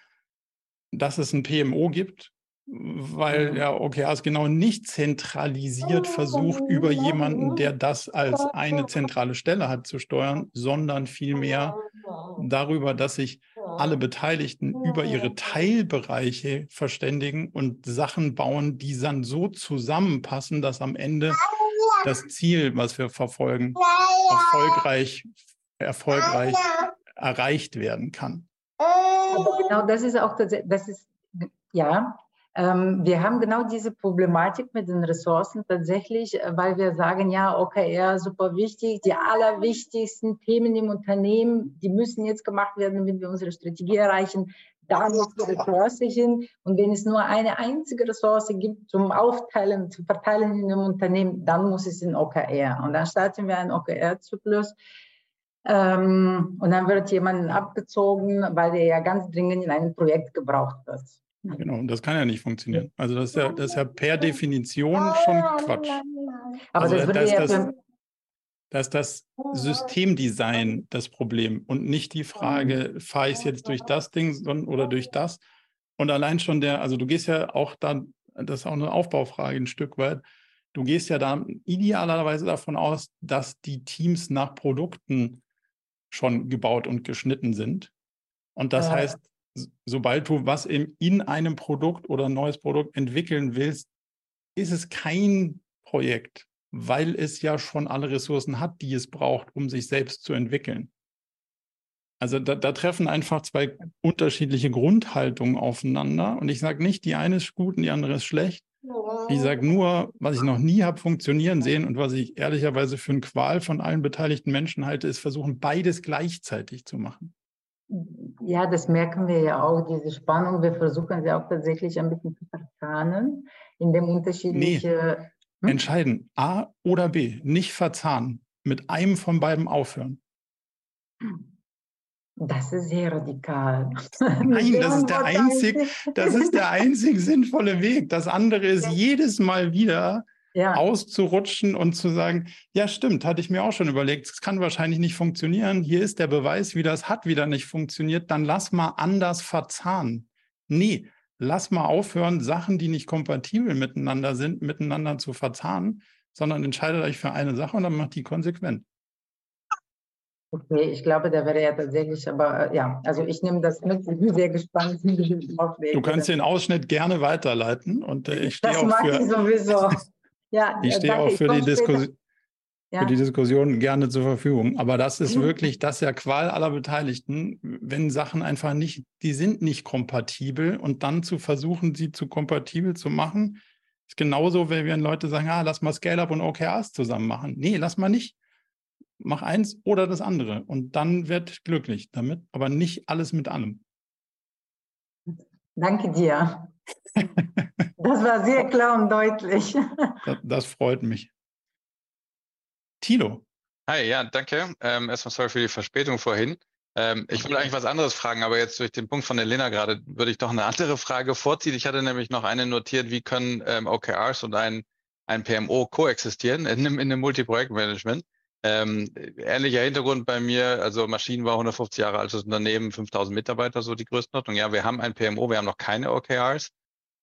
dass es ein PMO gibt, weil ja. OKRs genau nicht zentralisiert versucht, über jemanden, der das als eine zentrale Stelle hat, zu steuern, sondern vielmehr darüber, dass sich alle Beteiligten über ihre Teilbereiche verständigen und Sachen bauen, die dann so zusammenpassen, dass am Ende das Ziel, was wir verfolgen, erfolgreich, erfolgreich erreicht werden kann. Aber genau das ist auch, das ist, ja, ähm, wir haben genau diese Problematik mit den Ressourcen tatsächlich, äh, weil wir sagen, ja, ja, super wichtig, die allerwichtigsten Themen im Unternehmen, die müssen jetzt gemacht werden, damit wir unsere Strategie erreichen. Da muss die Ressource hin. Und wenn es nur eine einzige Ressource gibt zum Aufteilen, zu verteilen in dem Unternehmen, dann muss es in OKR. Und dann starten wir einen OKR-Zyklus. Ähm, und dann wird jemand abgezogen, weil der ja ganz dringend in ein Projekt gebraucht wird. Genau, und das kann ja nicht funktionieren. Also das ist ja, das ist ja per Definition schon Quatsch. Aber also das, das, ja das, das ist das Systemdesign das Problem und nicht die Frage, fahre ich es jetzt durch das Ding oder durch das? Und allein schon der, also du gehst ja auch dann, das ist auch eine Aufbaufrage ein Stück weit, du gehst ja da idealerweise davon aus, dass die Teams nach Produkten schon gebaut und geschnitten sind. Und das äh. heißt, sobald du was in, in einem Produkt oder ein neues Produkt entwickeln willst, ist es kein Projekt, weil es ja schon alle Ressourcen hat, die es braucht, um sich selbst zu entwickeln. Also da, da treffen einfach zwei unterschiedliche Grundhaltungen aufeinander. Und ich sage nicht, die eine ist gut und die andere ist schlecht. Ich sage nur, was ich noch nie habe funktionieren sehen und was ich ehrlicherweise für eine Qual von allen beteiligten Menschen halte, ist versuchen, beides gleichzeitig zu machen. Ja, das merken wir ja auch, diese Spannung. Wir versuchen sie auch tatsächlich ein bisschen zu verzahnen, indem unterschiedliche. Nee. Hm? Entscheiden, A oder B, nicht verzahnen, mit einem von beiden aufhören. Das ist sehr radikal. Nein, das ist der einzig, das ist der einzig sinnvolle Weg. Das andere ist jedes Mal wieder ja. auszurutschen und zu sagen, ja stimmt, hatte ich mir auch schon überlegt, es kann wahrscheinlich nicht funktionieren. Hier ist der Beweis, wie das hat wieder nicht funktioniert. Dann lass mal anders verzahnen. Nee, lass mal aufhören, Sachen, die nicht kompatibel miteinander sind, miteinander zu verzahnen, sondern entscheidet euch für eine Sache und dann macht die konsequent. Okay, ich glaube, der wäre ja tatsächlich, aber äh, ja, also ich nehme das mit, ich bin sehr gespannt. Du kannst den Ausschnitt gerne weiterleiten und äh, ich stehe auch für. Ich sowieso. Ja, ich stehe auch für die Diskussion. ja. für die Diskussion gerne zur Verfügung. Aber das ist wirklich, das ist ja Qual aller Beteiligten, wenn Sachen einfach nicht, die sind nicht kompatibel und dann zu versuchen, sie zu kompatibel zu machen, ist genauso, wenn wir Leute sagen, ah, lass mal Scale-Up und OKRs zusammen machen. Nee, lass mal nicht. Mach eins oder das andere und dann wird glücklich damit, aber nicht alles mit allem. Danke dir. Das war sehr klar und deutlich. Das, das freut mich. Tilo. Hi, ja, danke. Ähm, erstmal sorry für die Verspätung vorhin. Ähm, ich wollte eigentlich was anderes fragen, aber jetzt durch den Punkt von Elena gerade würde ich doch eine andere Frage vorziehen. Ich hatte nämlich noch eine notiert, wie können ähm, OKRs und ein, ein PMO koexistieren in einem, in einem Multiprojektmanagement. Ähm, ähnlicher Hintergrund bei mir, also Maschinenbau, 150 Jahre altes Unternehmen, 5000 Mitarbeiter, so die Größenordnung. Ja, wir haben ein PMO, wir haben noch keine OKRs.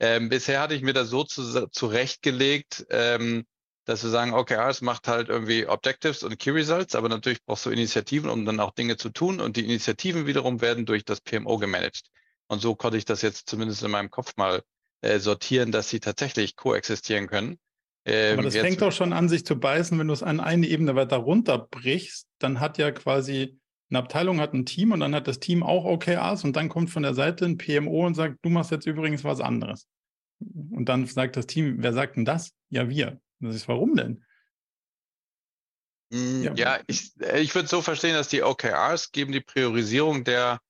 Ähm, bisher hatte ich mir das so zu, zurechtgelegt, ähm, dass wir sagen, OKRs macht halt irgendwie Objectives und Key Results, aber natürlich brauchst du Initiativen, um dann auch Dinge zu tun und die Initiativen wiederum werden durch das PMO gemanagt. Und so konnte ich das jetzt zumindest in meinem Kopf mal äh, sortieren, dass sie tatsächlich koexistieren können. Ähm, Aber das jetzt, fängt doch schon an, sich zu beißen, wenn du es an eine Ebene weiter runterbrichst, dann hat ja quasi eine Abteilung hat ein Team und dann hat das Team auch OKRs und dann kommt von der Seite ein PMO und sagt, du machst jetzt übrigens was anderes. Und dann sagt das Team, wer sagt denn das? Ja, wir. Das ist, warum denn? Mm, ja, ja ich, äh, ich würde so verstehen, dass die OKRs geben die Priorisierung der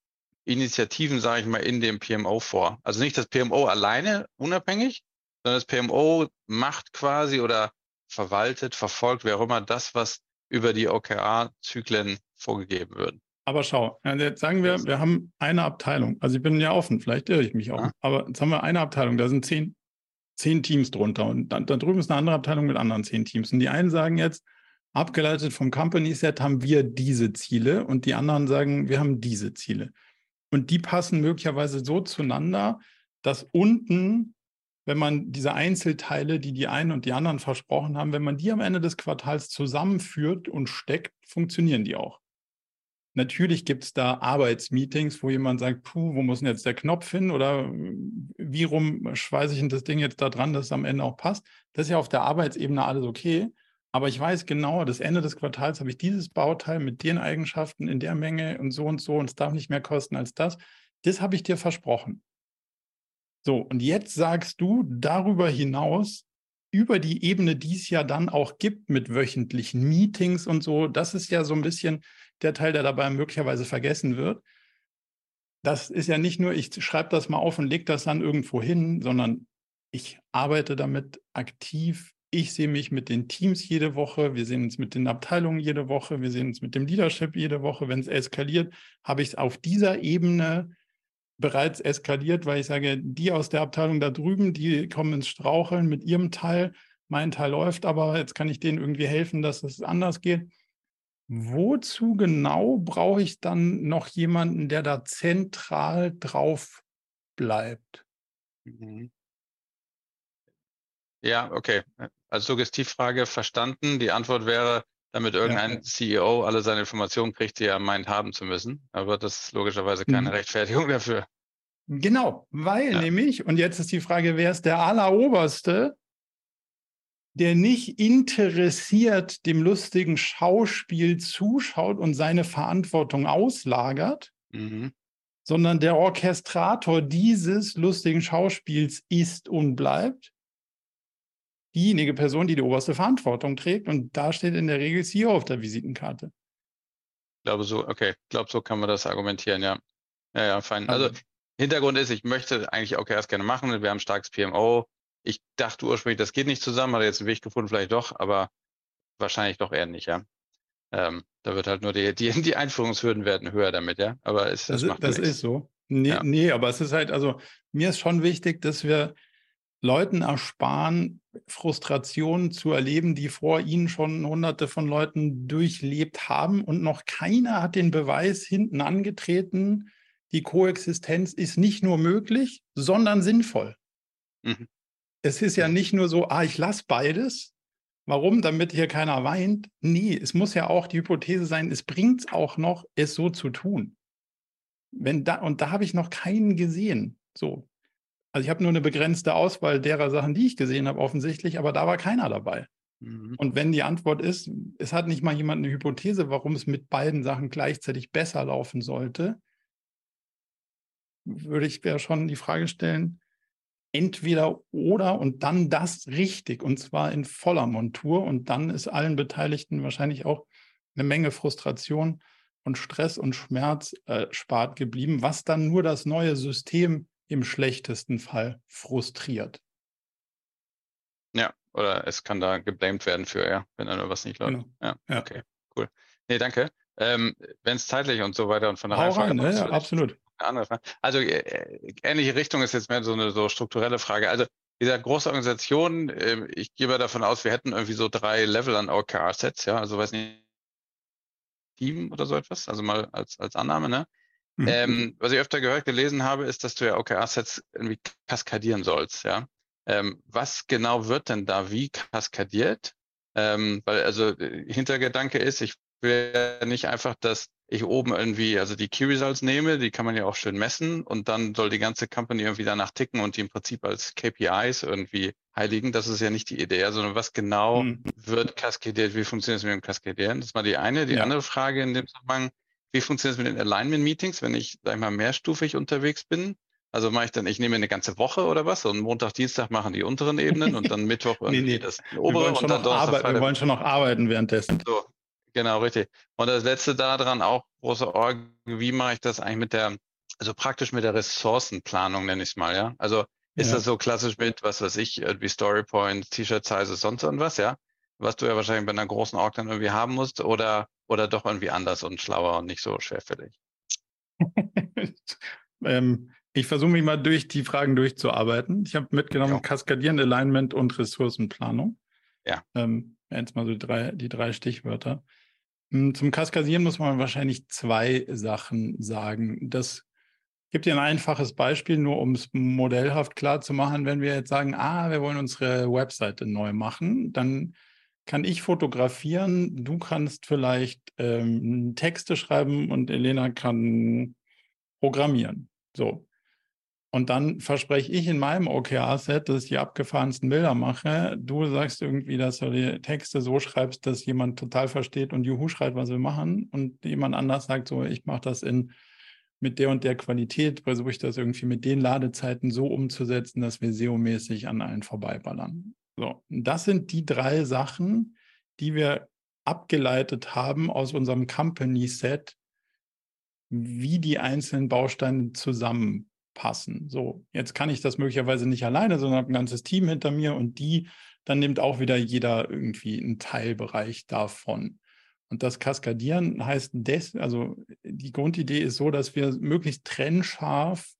Initiativen, sage ich mal, in dem PMO vor. Also nicht das PMO alleine unabhängig, sondern das PMO macht quasi oder verwaltet, verfolgt, wer auch immer, das, was über die OKR-Zyklen vorgegeben wird. Aber schau, jetzt sagen wir, wir haben eine Abteilung. Also ich bin ja offen, vielleicht irre ich mich auch. Ja. Aber jetzt haben wir eine Abteilung, da sind zehn, zehn Teams drunter. Und da, da drüben ist eine andere Abteilung mit anderen zehn Teams. Und die einen sagen jetzt, abgeleitet vom Company Set haben wir diese Ziele und die anderen sagen, wir haben diese Ziele. Und die passen möglicherweise so zueinander, dass unten wenn man diese Einzelteile, die die einen und die anderen versprochen haben, wenn man die am Ende des Quartals zusammenführt und steckt, funktionieren die auch. Natürlich gibt es da Arbeitsmeetings, wo jemand sagt, puh, wo muss denn jetzt der Knopf hin oder wie rum schweiße ich denn das Ding jetzt da dran, dass es am Ende auch passt. Das ist ja auf der Arbeitsebene alles okay. Aber ich weiß genau, das Ende des Quartals habe ich dieses Bauteil mit den Eigenschaften in der Menge und so und so und es darf nicht mehr kosten als das. Das habe ich dir versprochen. So, und jetzt sagst du darüber hinaus, über die Ebene, die es ja dann auch gibt mit wöchentlichen Meetings und so, das ist ja so ein bisschen der Teil, der dabei möglicherweise vergessen wird. Das ist ja nicht nur, ich schreibe das mal auf und lege das dann irgendwo hin, sondern ich arbeite damit aktiv. Ich sehe mich mit den Teams jede Woche, wir sehen uns mit den Abteilungen jede Woche, wir sehen uns mit dem Leadership jede Woche. Wenn es eskaliert, habe ich es auf dieser Ebene bereits eskaliert, weil ich sage, die aus der Abteilung da drüben, die kommen ins Straucheln mit ihrem Teil. Mein Teil läuft, aber jetzt kann ich denen irgendwie helfen, dass es anders geht. Wozu genau brauche ich dann noch jemanden, der da zentral drauf bleibt? Mhm. Ja, okay. Als Suggestivfrage verstanden. Die Antwort wäre, damit irgendein ja. CEO alle seine Informationen kriegt, die er meint haben zu müssen. Aber das ist logischerweise keine mhm. Rechtfertigung dafür. Genau, weil ja. nämlich, und jetzt ist die Frage, wer ist der Alleroberste, der nicht interessiert dem lustigen Schauspiel zuschaut und seine Verantwortung auslagert, mhm. sondern der Orchestrator dieses lustigen Schauspiels ist und bleibt diejenige Person, die die oberste Verantwortung trägt. Und da steht in der Regel CEO auf der Visitenkarte. Ich glaube so, okay, ich glaube, so kann man das argumentieren, ja. Ja, ja, fein. Also, also Hintergrund ist, ich möchte eigentlich auch erst gerne machen. Wir haben ein starkes PMO. Ich dachte ursprünglich, das geht nicht zusammen, hat jetzt einen Weg gefunden, vielleicht doch, aber wahrscheinlich doch eher nicht, ja. Ähm, da wird halt nur die, die, die Einführungshürden werden höher damit, ja. Aber es, das, das, das ist so. Nee, ja. nee, aber es ist halt, also mir ist schon wichtig, dass wir Leuten ersparen, Frustrationen zu erleben, die vor ihnen schon hunderte von Leuten durchlebt haben und noch keiner hat den Beweis hinten angetreten, die Koexistenz ist nicht nur möglich, sondern sinnvoll. Mhm. Es ist ja nicht nur so, ah, ich lasse beides. Warum? Damit hier keiner weint. Nee, es muss ja auch die Hypothese sein, es bringt es auch noch, es so zu tun. Wenn da, und da habe ich noch keinen gesehen. So, also ich habe nur eine begrenzte Auswahl derer Sachen, die ich gesehen habe, offensichtlich, aber da war keiner dabei. Mhm. Und wenn die Antwort ist, es hat nicht mal jemand eine Hypothese, warum es mit beiden Sachen gleichzeitig besser laufen sollte, würde ich ja schon die Frage stellen, entweder oder und dann das richtig und zwar in voller Montur und dann ist allen Beteiligten wahrscheinlich auch eine Menge Frustration und Stress und Schmerz äh, spart geblieben, was dann nur das neue System im schlechtesten Fall frustriert. Ja, oder es kann da geblamed werden für, ja, wenn da was nicht läuft. Genau. Ja, ja, okay, cool. Nee, danke. Ähm, wenn es zeitlich und so weiter und von der Hau rein, ne? ja, absolut. Also äh, ähnliche Richtung ist jetzt mehr so eine so strukturelle Frage. Also dieser große Organisation, äh, ich gehe mal davon aus, wir hätten irgendwie so drei Level an OKR-Sets, ja, also weiß nicht, Team oder so etwas, also mal als, als Annahme, ne? Mhm. Ähm, was ich öfter gehört, gelesen habe, ist, dass du ja OKR-Sets irgendwie kaskadieren sollst, ja. Ähm, was genau wird denn da wie kaskadiert? Ähm, weil also Hintergedanke ist, ich will ja nicht einfach, dass ich oben irgendwie, also die Key Results nehme, die kann man ja auch schön messen und dann soll die ganze Company irgendwie danach ticken und die im Prinzip als KPIs irgendwie heiligen. Das ist ja nicht die Idee, sondern was genau mhm. wird kaskadiert, wie funktioniert es mit dem Kaskadieren? Das ist mal die eine. Die ja. andere Frage in dem Zusammenhang, wie funktioniert es mit den Alignment-Meetings, wenn ich, sag ich mal, mehrstufig unterwegs bin? Also mache ich dann, ich nehme eine ganze Woche oder was? Und Montag, Dienstag machen die unteren Ebenen und dann Mittwoch nee, nee. das obere und dann Donnerstag, Wir wollen schon noch arbeiten währenddessen. So, Genau, richtig. Und das letzte daran auch große Org, wie mache ich das eigentlich mit der, also praktisch mit der Ressourcenplanung, nenne ich es mal, ja? Also ist ja. das so klassisch mit, was weiß ich, wie Storypoints, T-Shirt-Sizes, sonst irgendwas, ja? Was du ja wahrscheinlich bei einer großen Org dann irgendwie haben musst oder, oder doch irgendwie anders und schlauer und nicht so schwerfällig? ähm, ich versuche mich mal durch die Fragen durchzuarbeiten. Ich habe mitgenommen ja. Kaskadieren, Alignment und Ressourcenplanung. Ja. Ähm, jetzt mal so die drei, die drei Stichwörter. Hm, zum Kaskadieren muss man wahrscheinlich zwei Sachen sagen. Das gibt dir ein einfaches Beispiel, nur um es modellhaft klar zu machen. Wenn wir jetzt sagen, ah, wir wollen unsere Webseite neu machen, dann kann ich fotografieren, du kannst vielleicht ähm, Texte schreiben und Elena kann programmieren. So. Und dann verspreche ich in meinem OKR-Set, dass ich die abgefahrensten Bilder mache. Du sagst irgendwie, dass du die Texte so schreibst, dass jemand total versteht und Juhu schreit, was wir machen. Und jemand anders sagt so, ich mache das in mit der und der Qualität, versuche ich das irgendwie mit den Ladezeiten so umzusetzen, dass wir SEO-mäßig an allen vorbeiballern. So, das sind die drei Sachen, die wir abgeleitet haben aus unserem Company-Set, wie die einzelnen Bausteine zusammen passen. So, jetzt kann ich das möglicherweise nicht alleine, sondern habe ein ganzes Team hinter mir und die, dann nimmt auch wieder jeder irgendwie einen Teilbereich davon. Und das Kaskadieren heißt, des, also die Grundidee ist so, dass wir möglichst trennscharf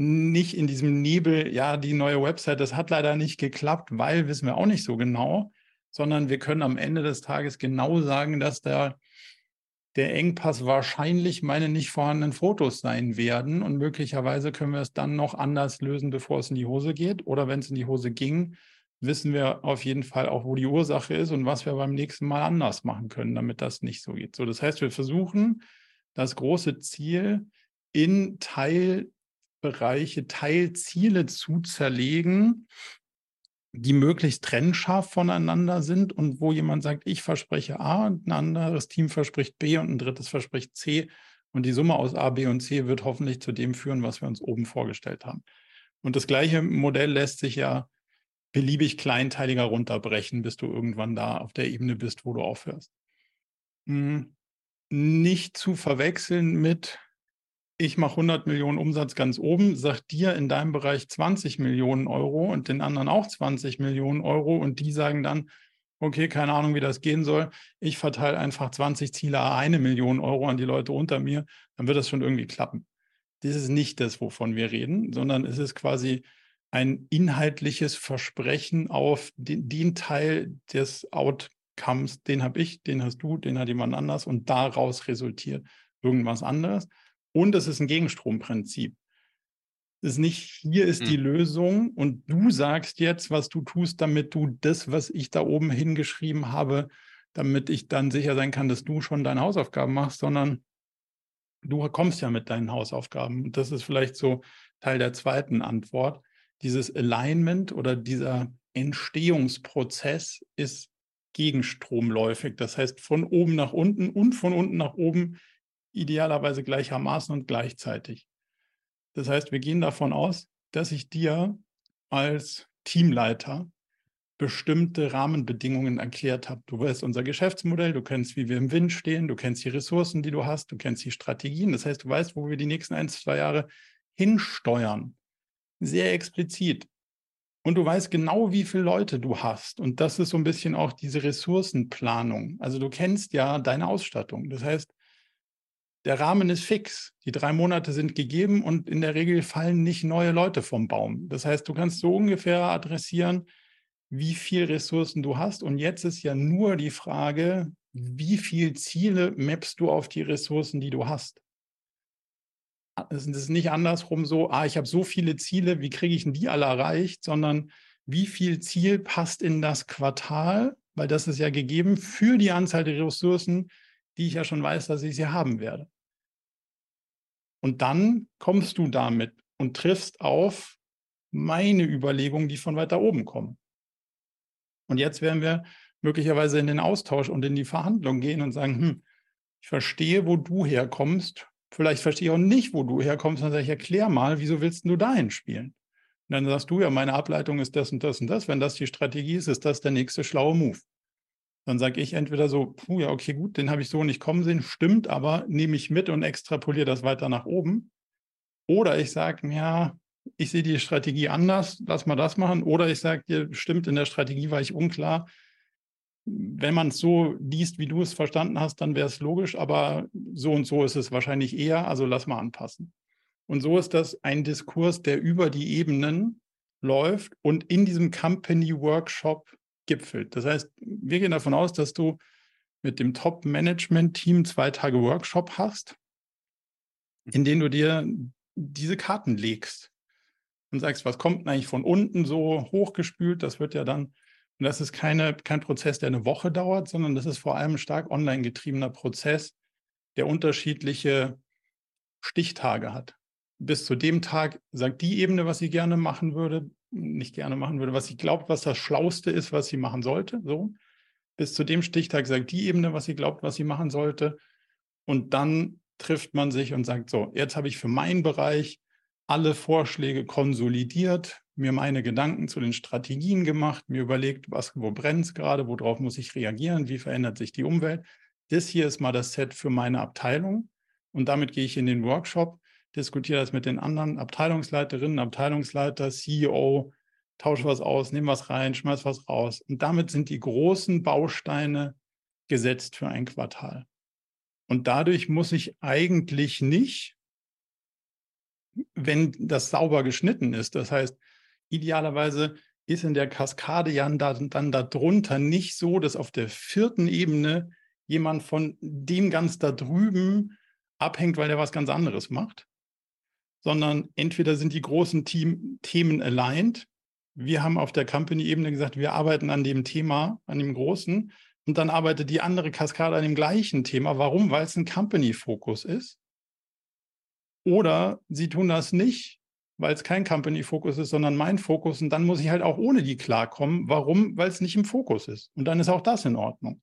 nicht in diesem Nebel, ja, die neue Website, das hat leider nicht geklappt, weil wissen wir auch nicht so genau, sondern wir können am Ende des Tages genau sagen, dass da der Engpass wahrscheinlich meine nicht vorhandenen Fotos sein werden. Und möglicherweise können wir es dann noch anders lösen, bevor es in die Hose geht. Oder wenn es in die Hose ging, wissen wir auf jeden Fall auch, wo die Ursache ist und was wir beim nächsten Mal anders machen können, damit das nicht so geht. So, das heißt, wir versuchen, das große Ziel in Teilbereiche, Teilziele zu zerlegen, die möglichst trennscharf voneinander sind und wo jemand sagt, ich verspreche A, ein anderes Team verspricht B und ein drittes verspricht C und die Summe aus A, B und C wird hoffentlich zu dem führen, was wir uns oben vorgestellt haben. Und das gleiche Modell lässt sich ja beliebig kleinteiliger runterbrechen, bis du irgendwann da auf der Ebene bist, wo du aufhörst. Hm, nicht zu verwechseln mit ich mache 100 Millionen Umsatz ganz oben, sagt dir in deinem Bereich 20 Millionen Euro und den anderen auch 20 Millionen Euro und die sagen dann, okay, keine Ahnung, wie das gehen soll. Ich verteile einfach 20 Ziele eine Million Euro an die Leute unter mir, dann wird das schon irgendwie klappen. Das ist nicht das, wovon wir reden, sondern es ist quasi ein inhaltliches Versprechen auf den, den Teil des Outcomes, den habe ich, den hast du, den hat jemand anders und daraus resultiert irgendwas anderes. Und es ist ein Gegenstromprinzip. Es ist nicht, hier ist die hm. Lösung und du sagst jetzt, was du tust, damit du das, was ich da oben hingeschrieben habe, damit ich dann sicher sein kann, dass du schon deine Hausaufgaben machst, sondern du kommst ja mit deinen Hausaufgaben. Und das ist vielleicht so Teil der zweiten Antwort. Dieses Alignment oder dieser Entstehungsprozess ist gegenstromläufig. Das heißt, von oben nach unten und von unten nach oben idealerweise gleichermaßen und gleichzeitig. Das heißt, wir gehen davon aus, dass ich dir als Teamleiter bestimmte Rahmenbedingungen erklärt habe. Du weißt unser Geschäftsmodell, du kennst, wie wir im Wind stehen, du kennst die Ressourcen, die du hast, du kennst die Strategien. Das heißt, du weißt, wo wir die nächsten ein, zwei Jahre hinsteuern. Sehr explizit. Und du weißt genau, wie viele Leute du hast. Und das ist so ein bisschen auch diese Ressourcenplanung. Also du kennst ja deine Ausstattung. Das heißt, der Rahmen ist fix. Die drei Monate sind gegeben und in der Regel fallen nicht neue Leute vom Baum. Das heißt, du kannst so ungefähr adressieren, wie viel Ressourcen du hast. Und jetzt ist ja nur die Frage, wie viele Ziele mappst du auf die Ressourcen, die du hast? Es ist nicht andersrum so, ah, ich habe so viele Ziele, wie kriege ich denn die alle erreicht, sondern wie viel Ziel passt in das Quartal, weil das ist ja gegeben für die Anzahl der Ressourcen, die ich ja schon weiß, dass ich sie haben werde. Und dann kommst du damit und triffst auf meine Überlegungen, die von weiter oben kommen. Und jetzt werden wir möglicherweise in den Austausch und in die Verhandlung gehen und sagen, hm, ich verstehe, wo du herkommst. Vielleicht verstehe ich auch nicht, wo du herkommst. Dann sage ich, erklär mal, wieso willst du dahin spielen? Und dann sagst du ja, meine Ableitung ist das und das und das. Wenn das die Strategie ist, ist das der nächste schlaue Move. Dann sage ich entweder so, puh, ja, okay, gut, den habe ich so nicht kommen sehen, stimmt, aber nehme ich mit und extrapoliere das weiter nach oben. Oder ich sage, ja, ich sehe die Strategie anders, lass mal das machen. Oder ich sage dir, stimmt, in der Strategie war ich unklar. Wenn man es so liest, wie du es verstanden hast, dann wäre es logisch, aber so und so ist es wahrscheinlich eher, also lass mal anpassen. Und so ist das ein Diskurs, der über die Ebenen läuft und in diesem Company Workshop gipfelt. Das heißt, wir gehen davon aus, dass du mit dem Top-Management-Team zwei Tage Workshop hast, in denen du dir diese Karten legst und sagst, was kommt eigentlich von unten so hochgespült? Das wird ja dann, und das ist keine, kein Prozess, der eine Woche dauert, sondern das ist vor allem ein stark online getriebener Prozess, der unterschiedliche Stichtage hat. Bis zu dem Tag sagt die Ebene, was sie gerne machen würde, nicht gerne machen würde, was sie glaubt, was das Schlauste ist, was sie machen sollte. So. Bis zu dem Stichtag sagt die Ebene, was sie glaubt, was sie machen sollte. Und dann trifft man sich und sagt, so, jetzt habe ich für meinen Bereich alle Vorschläge konsolidiert, mir meine Gedanken zu den Strategien gemacht, mir überlegt, was, wo brennt es gerade, worauf muss ich reagieren, wie verändert sich die Umwelt. Das hier ist mal das Set für meine Abteilung und damit gehe ich in den Workshop, diskutiere das mit den anderen Abteilungsleiterinnen, Abteilungsleiter, CEO, tausche was aus, nehme was rein, schmeiß was raus. Und damit sind die großen Bausteine gesetzt für ein Quartal. Und dadurch muss ich eigentlich nicht wenn das sauber geschnitten ist. Das heißt, idealerweise ist in der Kaskade ja dann, dann darunter nicht so, dass auf der vierten Ebene jemand von dem ganz da drüben abhängt, weil er was ganz anderes macht, sondern entweder sind die großen Team, Themen aligned. Wir haben auf der Company-Ebene gesagt, wir arbeiten an dem Thema, an dem großen, und dann arbeitet die andere Kaskade an dem gleichen Thema. Warum? Weil es ein Company-Fokus ist. Oder sie tun das nicht, weil es kein Company-Fokus ist, sondern mein Fokus. Und dann muss ich halt auch ohne die klarkommen. Warum? Weil es nicht im Fokus ist. Und dann ist auch das in Ordnung.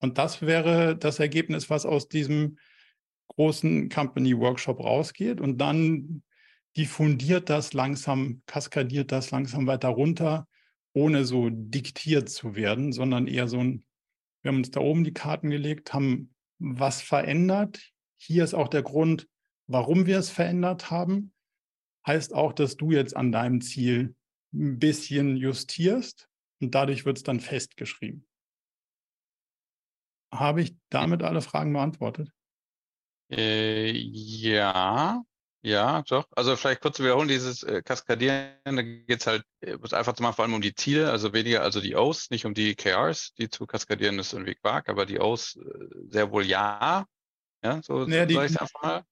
Und das wäre das Ergebnis, was aus diesem großen Company-Workshop rausgeht. Und dann diffundiert das langsam, kaskadiert das langsam weiter runter, ohne so diktiert zu werden, sondern eher so ein, wir haben uns da oben die Karten gelegt, haben was verändert. Hier ist auch der Grund, warum wir es verändert haben, heißt auch, dass du jetzt an deinem Ziel ein bisschen justierst und dadurch wird es dann festgeschrieben. Habe ich damit alle Fragen beantwortet? Äh, ja, ja, doch. Also vielleicht kurz zu wiederholen, dieses äh, Kaskadieren, da geht es halt, äh, muss einfach zu machen, vor allem um die Ziele, also weniger, also die O's, nicht um die KRs, die zu kaskadieren ist irgendwie Quark, aber die O's äh, sehr wohl ja. Ja, so, naja, sage ich es einfach mal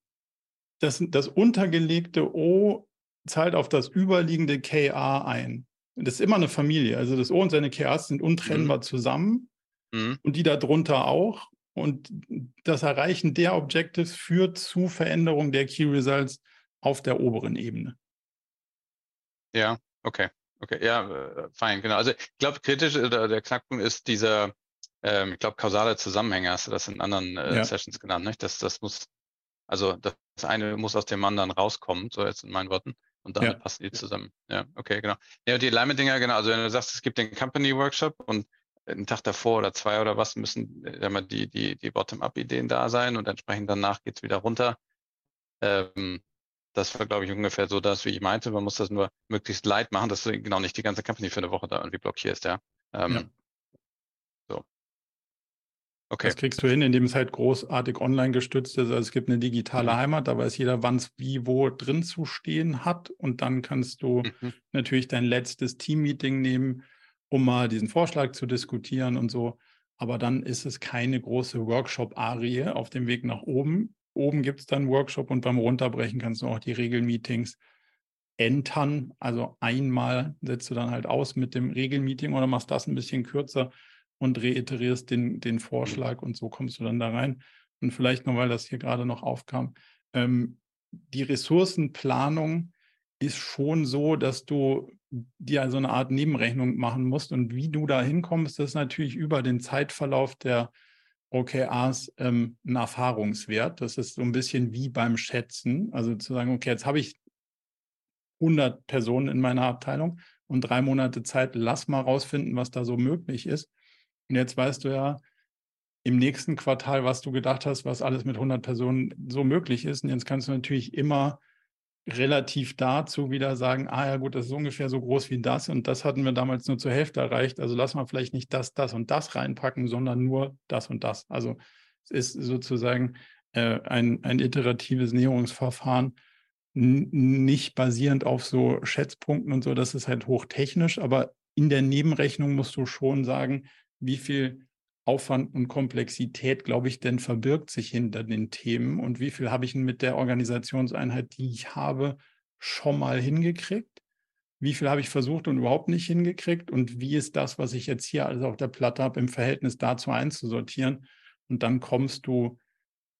das, das untergelegte O zahlt auf das überliegende KA ein. Das ist immer eine Familie. Also das O und seine KAs sind untrennbar mhm. zusammen mhm. und die darunter auch. Und das Erreichen der Objectives führt zu Veränderung der Key Results auf der oberen Ebene. Ja, okay. Okay, ja, äh, fein, genau. Also ich glaube, kritisch oder der Knackpunkt ist dieser, ähm, ich glaube, kausale Zusammenhänge, hast du das in anderen äh, ja. Sessions genannt, nicht? Das, das muss, also das eine muss aus dem anderen rauskommen, so jetzt in meinen Worten. Und damit ja. passen die zusammen. Ja, okay, genau. Ja, die Alignment-Dinger, genau. Also wenn du sagst, es gibt den Company-Workshop und einen Tag davor oder zwei oder was müssen immer die, die, die Bottom-up-Ideen da sein und entsprechend danach geht's wieder runter. Ähm, das war, glaube ich, ungefähr so das, wie ich meinte. Man muss das nur möglichst light machen, dass du genau nicht die ganze Company für eine Woche da irgendwie blockierst, ja. Ähm, ja. So. Okay. Das kriegst du hin, indem es halt großartig online gestützt ist. Also es gibt eine digitale mhm. Heimat, da weiß jeder, wann es wie wo drin zu stehen hat. Und dann kannst du mhm. natürlich dein letztes Team-Meeting nehmen, um mal diesen Vorschlag zu diskutieren und so. Aber dann ist es keine große Workshop-Arie auf dem Weg nach oben, Oben gibt es dann Workshop und beim Runterbrechen kannst du auch die Regelmeetings entern. Also einmal setzt du dann halt aus mit dem Regelmeeting oder machst das ein bisschen kürzer und reiterierst den, den Vorschlag und so kommst du dann da rein. Und vielleicht noch, weil das hier gerade noch aufkam, ähm, die Ressourcenplanung ist schon so, dass du dir so eine Art Nebenrechnung machen musst. Und wie du da hinkommst, das ist natürlich über den Zeitverlauf der OKRs ähm, ein Erfahrungswert. Das ist so ein bisschen wie beim Schätzen. Also zu sagen, okay, jetzt habe ich 100 Personen in meiner Abteilung und drei Monate Zeit, lass mal rausfinden, was da so möglich ist. Und jetzt weißt du ja im nächsten Quartal, was du gedacht hast, was alles mit 100 Personen so möglich ist. Und jetzt kannst du natürlich immer relativ dazu wieder sagen, ah ja gut, das ist ungefähr so groß wie das und das hatten wir damals nur zur Hälfte erreicht. Also lassen wir vielleicht nicht das, das und das reinpacken, sondern nur das und das. Also es ist sozusagen äh, ein, ein iteratives Näherungsverfahren, nicht basierend auf so Schätzpunkten und so, das ist halt hochtechnisch, aber in der Nebenrechnung musst du schon sagen, wie viel Aufwand und Komplexität, glaube ich, denn verbirgt sich hinter den Themen und wie viel habe ich mit der Organisationseinheit, die ich habe, schon mal hingekriegt? Wie viel habe ich versucht und überhaupt nicht hingekriegt? Und wie ist das, was ich jetzt hier alles auf der Platte habe, im Verhältnis dazu einzusortieren? Und dann kommst du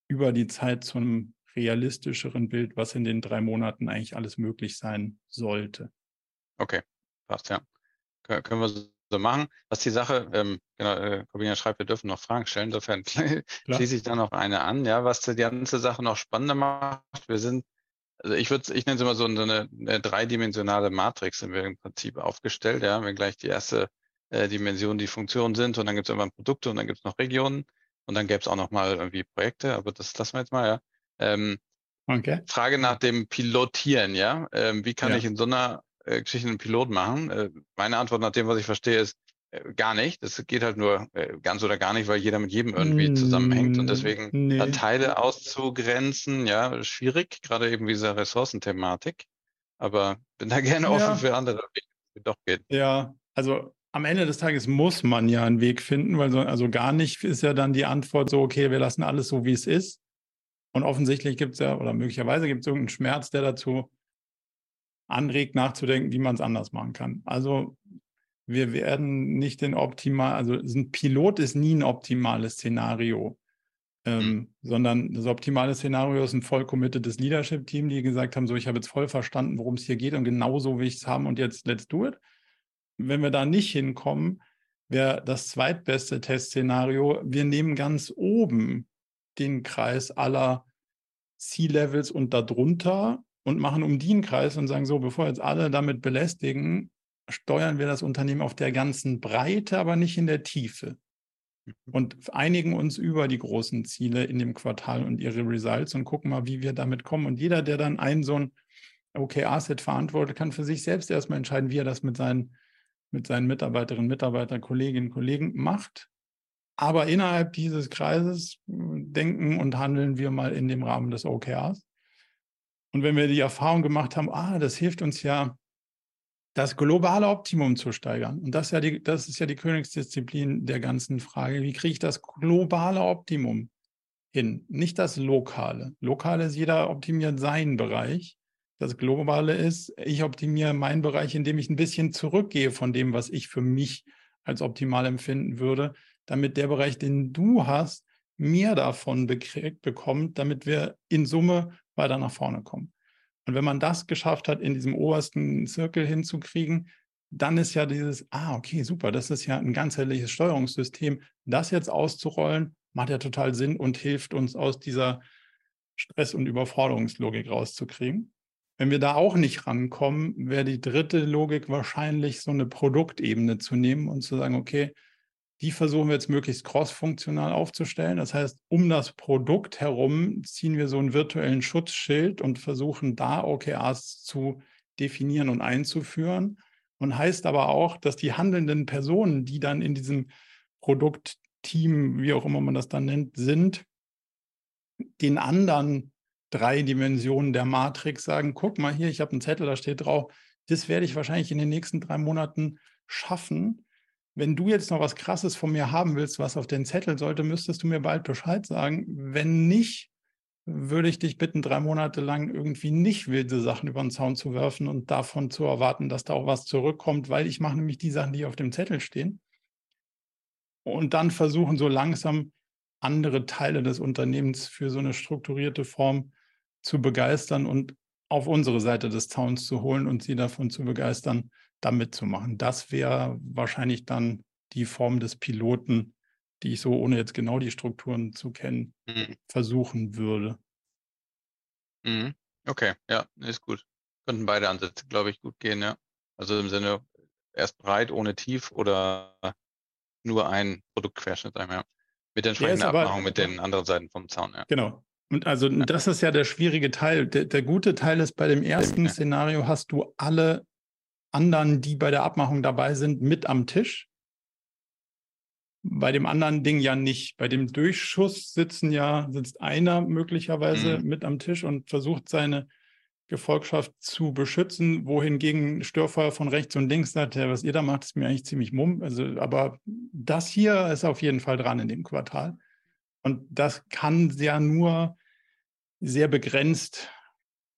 über die Zeit zu einem realistischeren Bild, was in den drei Monaten eigentlich alles möglich sein sollte. Okay, passt ja. Können wir so machen. Was die Sache, ähm, genau, äh, Corbina schreibt, wir dürfen noch Fragen stellen, insofern schließe ich da noch eine an, ja, was die ganze Sache noch spannender macht. Wir sind, also ich würde, ich nenne es immer so eine, eine dreidimensionale Matrix sind wir im Prinzip aufgestellt, ja, wenn gleich die erste äh, Dimension die Funktionen sind und dann gibt es irgendwann Produkte und dann gibt es noch Regionen und dann gäbe es auch noch mal irgendwie Projekte, aber das lassen wir jetzt mal, ja. Ähm, okay. Frage nach dem Pilotieren, ja. Ähm, wie kann ja. ich in so einer äh, Geschichten einen Pilot machen? Äh, meine Antwort nach dem, was ich verstehe, ist äh, gar nicht. Das geht halt nur äh, ganz oder gar nicht, weil jeder mit jedem irgendwie zusammenhängt und deswegen nee. Teile auszugrenzen, ja, schwierig, gerade eben dieser Ressourcenthematik. Aber bin da gerne ja. offen für andere Wege, die doch geht. Ja, also am Ende des Tages muss man ja einen Weg finden, weil so, also gar nicht ist ja dann die Antwort so, okay, wir lassen alles so, wie es ist. Und offensichtlich gibt es ja, oder möglicherweise gibt es irgendeinen Schmerz, der dazu anregt, nachzudenken, wie man es anders machen kann. Also wir werden nicht den optimal, also ein Pilot ist nie ein optimales Szenario, ähm, mhm. sondern das optimale Szenario ist ein voll committedes Leadership-Team, die gesagt haben, so ich habe jetzt voll verstanden, worum es hier geht und genauso will ich es haben und jetzt let's do it. Wenn wir da nicht hinkommen, wäre das zweitbeste Testszenario, wir nehmen ganz oben den Kreis aller C-Levels und darunter und machen um den Kreis und sagen so, bevor jetzt alle damit belästigen, steuern wir das Unternehmen auf der ganzen Breite, aber nicht in der Tiefe. Mhm. Und einigen uns über die großen Ziele in dem Quartal und ihre Results und gucken mal, wie wir damit kommen. Und jeder, der dann ein so ein OKR-Set verantwortet, kann für sich selbst erstmal entscheiden, wie er das mit seinen, mit seinen Mitarbeiterinnen, Mitarbeitern, Kolleginnen und Kollegen macht. Aber innerhalb dieses Kreises äh, denken und handeln wir mal in dem Rahmen des OKRs. Und wenn wir die Erfahrung gemacht haben, ah, das hilft uns ja, das globale Optimum zu steigern. Und das ist ja die, das ist ja die Königsdisziplin der ganzen Frage. Wie kriege ich das globale Optimum hin? Nicht das lokale. Lokale ist jeder optimiert seinen Bereich. Das globale ist, ich optimiere meinen Bereich, indem ich ein bisschen zurückgehe von dem, was ich für mich als optimal empfinden würde, damit der Bereich, den du hast, mehr davon bekommt, damit wir in Summe weiter nach vorne kommen. Und wenn man das geschafft hat, in diesem obersten Zirkel hinzukriegen, dann ist ja dieses, ah, okay, super, das ist ja ein ganzheitliches Steuerungssystem. Das jetzt auszurollen, macht ja total Sinn und hilft uns aus dieser Stress- und Überforderungslogik rauszukriegen. Wenn wir da auch nicht rankommen, wäre die dritte Logik wahrscheinlich so eine Produktebene zu nehmen und zu sagen, okay, die versuchen wir jetzt möglichst cross-funktional aufzustellen. Das heißt, um das Produkt herum ziehen wir so einen virtuellen Schutzschild und versuchen da OKRs zu definieren und einzuführen. Und heißt aber auch, dass die handelnden Personen, die dann in diesem Produktteam, wie auch immer man das dann nennt, sind, den anderen drei Dimensionen der Matrix sagen, guck mal hier, ich habe einen Zettel, da steht drauf, das werde ich wahrscheinlich in den nächsten drei Monaten schaffen. Wenn du jetzt noch was Krasses von mir haben willst, was auf den Zettel sollte, müsstest du mir bald Bescheid sagen. Wenn nicht, würde ich dich bitten, drei Monate lang irgendwie nicht wilde Sachen über den Zaun zu werfen und davon zu erwarten, dass da auch was zurückkommt, weil ich mache nämlich die Sachen, die auf dem Zettel stehen. Und dann versuchen so langsam andere Teile des Unternehmens für so eine strukturierte Form zu begeistern und auf unsere Seite des Zauns zu holen und sie davon zu begeistern, da mitzumachen. Das wäre wahrscheinlich dann die Form des Piloten, die ich so, ohne jetzt genau die Strukturen zu kennen, mhm. versuchen würde. Mhm. Okay, ja, ist gut. Könnten beide Ansätze, glaube ich, gut gehen, ja. Also im Sinne erst breit ohne tief oder nur ein Produktquerschnitt einmal. Mit entsprechender Abmachung mit den anderen Seiten vom Zaun, ja. Genau. Und also das ist ja der schwierige Teil. Der, der, gute Teil ist, bei dem ersten. Szenario hast du alle anderen, die bei der Abmachung dabei sind, mit am Tisch. Bei dem anderen Ding ja nicht. Bei dem Durchschuss sitzen ja, sitzt einer möglicherweise mhm. mit am Tisch und versucht seine Gefolgschaft zu beschützen, wohingegen Störfeuer von rechts und links sagt, ja, was ihr da macht, ist mir eigentlich ziemlich mumm. Also, aber das hier ist auf jeden Fall dran in dem Quartal. Und das kann ja nur sehr begrenzt.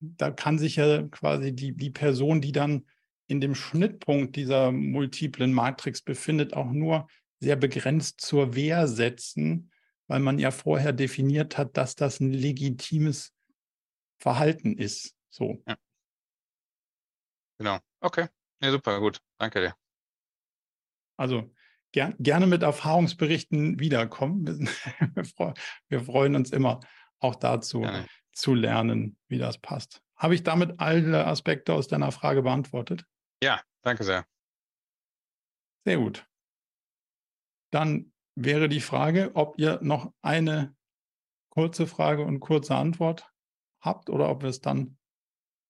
Da kann sich ja quasi die, die Person, die dann in dem Schnittpunkt dieser multiplen Matrix befindet, auch nur sehr begrenzt zur Wehr setzen, weil man ja vorher definiert hat, dass das ein legitimes Verhalten ist. So. Ja. Genau. Okay. Ja, super, gut. Danke dir. Also ger gerne mit Erfahrungsberichten wiederkommen. Wir, wir freuen uns immer auch dazu gerne. zu lernen, wie das passt. Habe ich damit alle Aspekte aus deiner Frage beantwortet? Ja, danke sehr. Sehr gut. Dann wäre die Frage, ob ihr noch eine kurze Frage und kurze Antwort habt oder ob wir es dann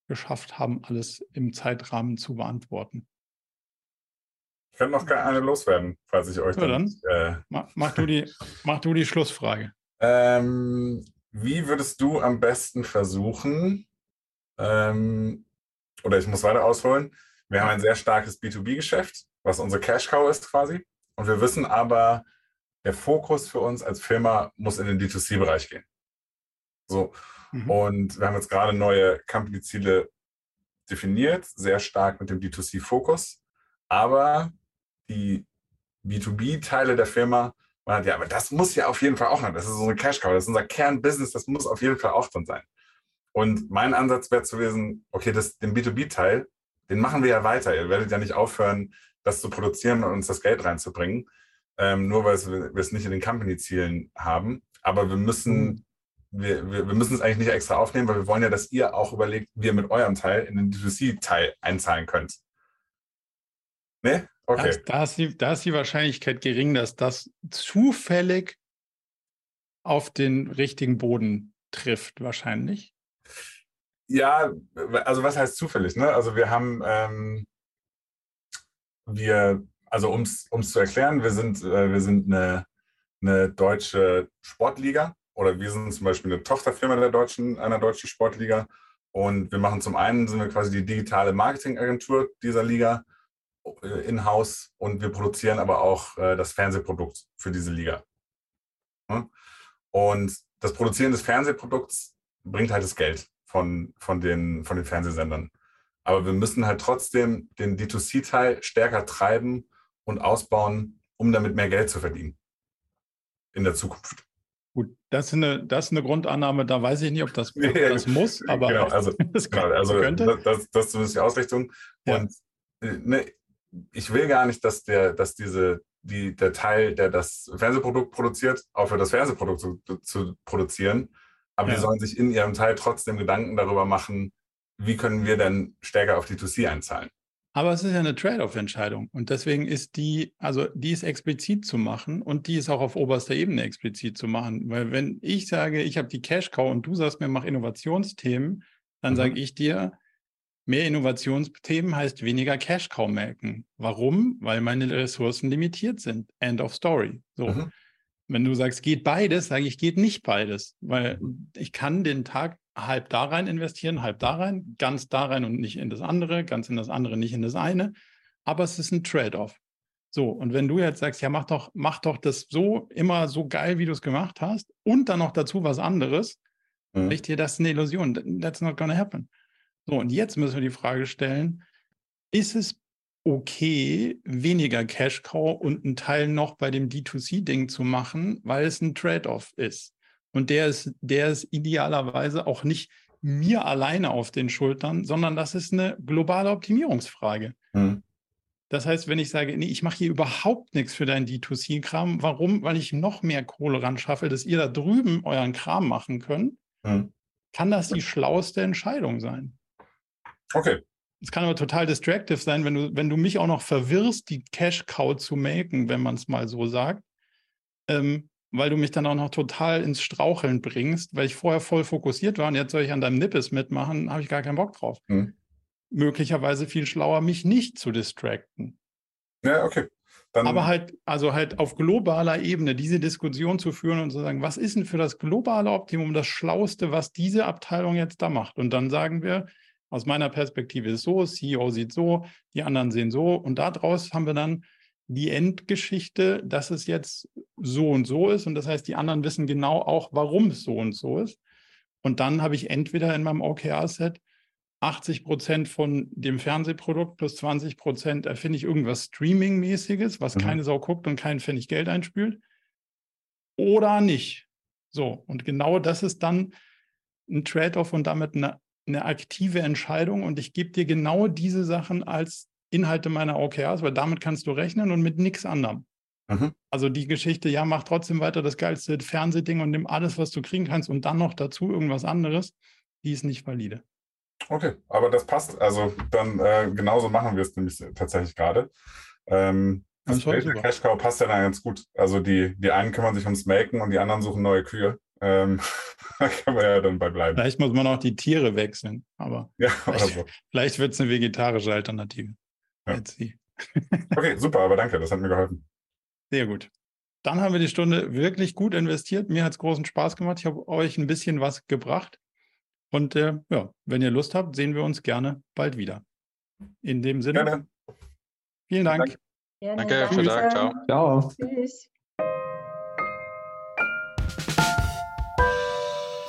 geschafft haben, alles im Zeitrahmen zu beantworten. Ich kann noch eine loswerden, falls ich euch ja, dann. dann äh, mach, mach, du die, mach du die Schlussfrage. Ähm, wie würdest du am besten versuchen, ähm, oder ich muss weiter ausholen, wir haben ein sehr starkes B2B-Geschäft, was unsere Cash-Cow ist quasi. Und wir wissen aber, der Fokus für uns als Firma muss in den D2C-Bereich gehen. So. Mhm. Und wir haben jetzt gerade neue Company-Ziele definiert, sehr stark mit dem D2C-Fokus. Aber die B2B-Teile der Firma, ja, aber das muss ja auf jeden Fall auch noch, das ist unsere Cash-Cow, das ist unser Kernbusiness, das muss auf jeden Fall auch drin sein. Und mein Ansatz wäre zu gewesen, okay, das, den B2B-Teil, den machen wir ja weiter. Ihr werdet ja nicht aufhören, das zu produzieren und uns das Geld reinzubringen, ähm, nur weil wir es nicht in den Company-Zielen haben. Aber wir müssen, mhm. wir, wir, wir, müssen es eigentlich nicht extra aufnehmen, weil wir wollen ja, dass ihr auch überlegt, wie ihr mit eurem Teil in den D2C-Teil einzahlen könnt. Ne? Okay. Da, da, ist die, da ist die Wahrscheinlichkeit gering, dass das zufällig auf den richtigen Boden trifft, wahrscheinlich. Ja, also was heißt zufällig? Ne? Also wir haben, ähm, wir, also um es zu erklären, wir sind, äh, wir sind eine, eine deutsche Sportliga oder wir sind zum Beispiel eine Tochterfirma der deutschen, einer deutschen Sportliga. Und wir machen zum einen, sind wir quasi die digitale Marketingagentur dieser Liga in-house und wir produzieren aber auch äh, das Fernsehprodukt für diese Liga. Ne? Und das Produzieren des Fernsehprodukts bringt halt das Geld von, von, den, von den Fernsehsendern. Aber wir müssen halt trotzdem den D2C-Teil stärker treiben und ausbauen, um damit mehr Geld zu verdienen in der Zukunft. Gut, das ist eine, das ist eine Grundannahme, da weiß ich nicht, ob das, ob das muss, aber genau, also, das, genau, also könnte. Das, das ist zumindest die Ausrichtung. Ja. Und äh, ne, ich will gar nicht, dass der, dass diese, die, der Teil, der das Fernsehprodukt produziert, aufhört, das Fernsehprodukt zu, zu produzieren. Aber ja. die sollen sich in ihrem Teil trotzdem Gedanken darüber machen, wie können wir denn stärker auf die 2C einzahlen. Aber es ist ja eine Trade-off-Entscheidung. Und deswegen ist die, also die ist explizit zu machen und die ist auch auf oberster Ebene explizit zu machen. Weil wenn ich sage, ich habe die Cash-Cow und du sagst mir, mach Innovationsthemen, dann mhm. sage ich dir, mehr Innovationsthemen heißt weniger Cash-Cow melken. Warum? Weil meine Ressourcen limitiert sind. End of story. So. Mhm. Wenn du sagst, geht beides, sage ich, geht nicht beides, weil ich kann den Tag halb da rein investieren, halb da rein, ganz da rein und nicht in das andere, ganz in das andere, nicht in das eine. Aber es ist ein Trade-off. So, und wenn du jetzt sagst, ja, mach doch, mach doch das so immer so geil, wie du es gemacht hast, und dann noch dazu was anderes, mhm. ich dir, das ist eine Illusion. That's not gonna happen. So, und jetzt müssen wir die Frage stellen, ist es okay, weniger Cash Cow und einen Teil noch bei dem D2C-Ding zu machen, weil es ein Trade-off ist? Und der ist, der ist idealerweise auch nicht mir alleine auf den Schultern, sondern das ist eine globale Optimierungsfrage. Mhm. Das heißt, wenn ich sage, nee, ich mache hier überhaupt nichts für deinen D2C-Kram, warum? Weil ich noch mehr Kohle ran schaffe, dass ihr da drüben euren Kram machen könnt, mhm. kann das die schlauste Entscheidung sein. Okay. Es kann aber total distractive sein, wenn du, wenn du mich auch noch verwirrst, die Cash-Cow zu melken, wenn man es mal so sagt. Ähm, weil du mich dann auch noch total ins Straucheln bringst, weil ich vorher voll fokussiert war und jetzt soll ich an deinem Nippes mitmachen, habe ich gar keinen Bock drauf. Hm. Möglicherweise viel schlauer, mich nicht zu distracten. Ja, okay. Dann Aber halt, also halt auf globaler Ebene diese Diskussion zu führen und zu sagen, was ist denn für das globale Optimum das Schlauste, was diese Abteilung jetzt da macht? Und dann sagen wir, aus meiner Perspektive ist so, CEO sieht so, die anderen sehen so. Und daraus haben wir dann die Endgeschichte, dass es jetzt so und so ist. Und das heißt, die anderen wissen genau auch, warum es so und so ist. Und dann habe ich entweder in meinem OKR-Set 80 Prozent von dem Fernsehprodukt plus 20 Prozent erfinde ich irgendwas Streaming-mäßiges, was mhm. keine Sau guckt und keinen Pfennig Geld einspült. Oder nicht. So, und genau das ist dann ein Trade-off und damit eine, eine aktive Entscheidung. Und ich gebe dir genau diese Sachen als Inhalte meiner OKRs, weil damit kannst du rechnen und mit nichts anderem. Mhm. Also die Geschichte, ja, mach trotzdem weiter das geilste Fernsehding und nimm alles, was du kriegen kannst und dann noch dazu irgendwas anderes, die ist nicht valide. Okay, aber das passt. Also dann äh, genauso machen wir es nämlich tatsächlich gerade. Ähm, das, das Cash Cow passt ja dann ganz gut. Also die, die einen kümmern sich ums Melken und die anderen suchen neue Kühe. Ähm, da kann man ja dann bei bleiben. Vielleicht muss man auch die Tiere wechseln, aber ja, vielleicht, so. vielleicht wird es eine vegetarische Alternative. Ja. okay, super, aber danke, das hat mir geholfen. Sehr gut. Dann haben wir die Stunde wirklich gut investiert. Mir hat es großen Spaß gemacht. Ich habe euch ein bisschen was gebracht. Und äh, ja, wenn ihr Lust habt, sehen wir uns gerne bald wieder. In dem Sinne. Gerne. Vielen Dank. Danke, Danke für Tag. Ciao. Ciao. Tschüss.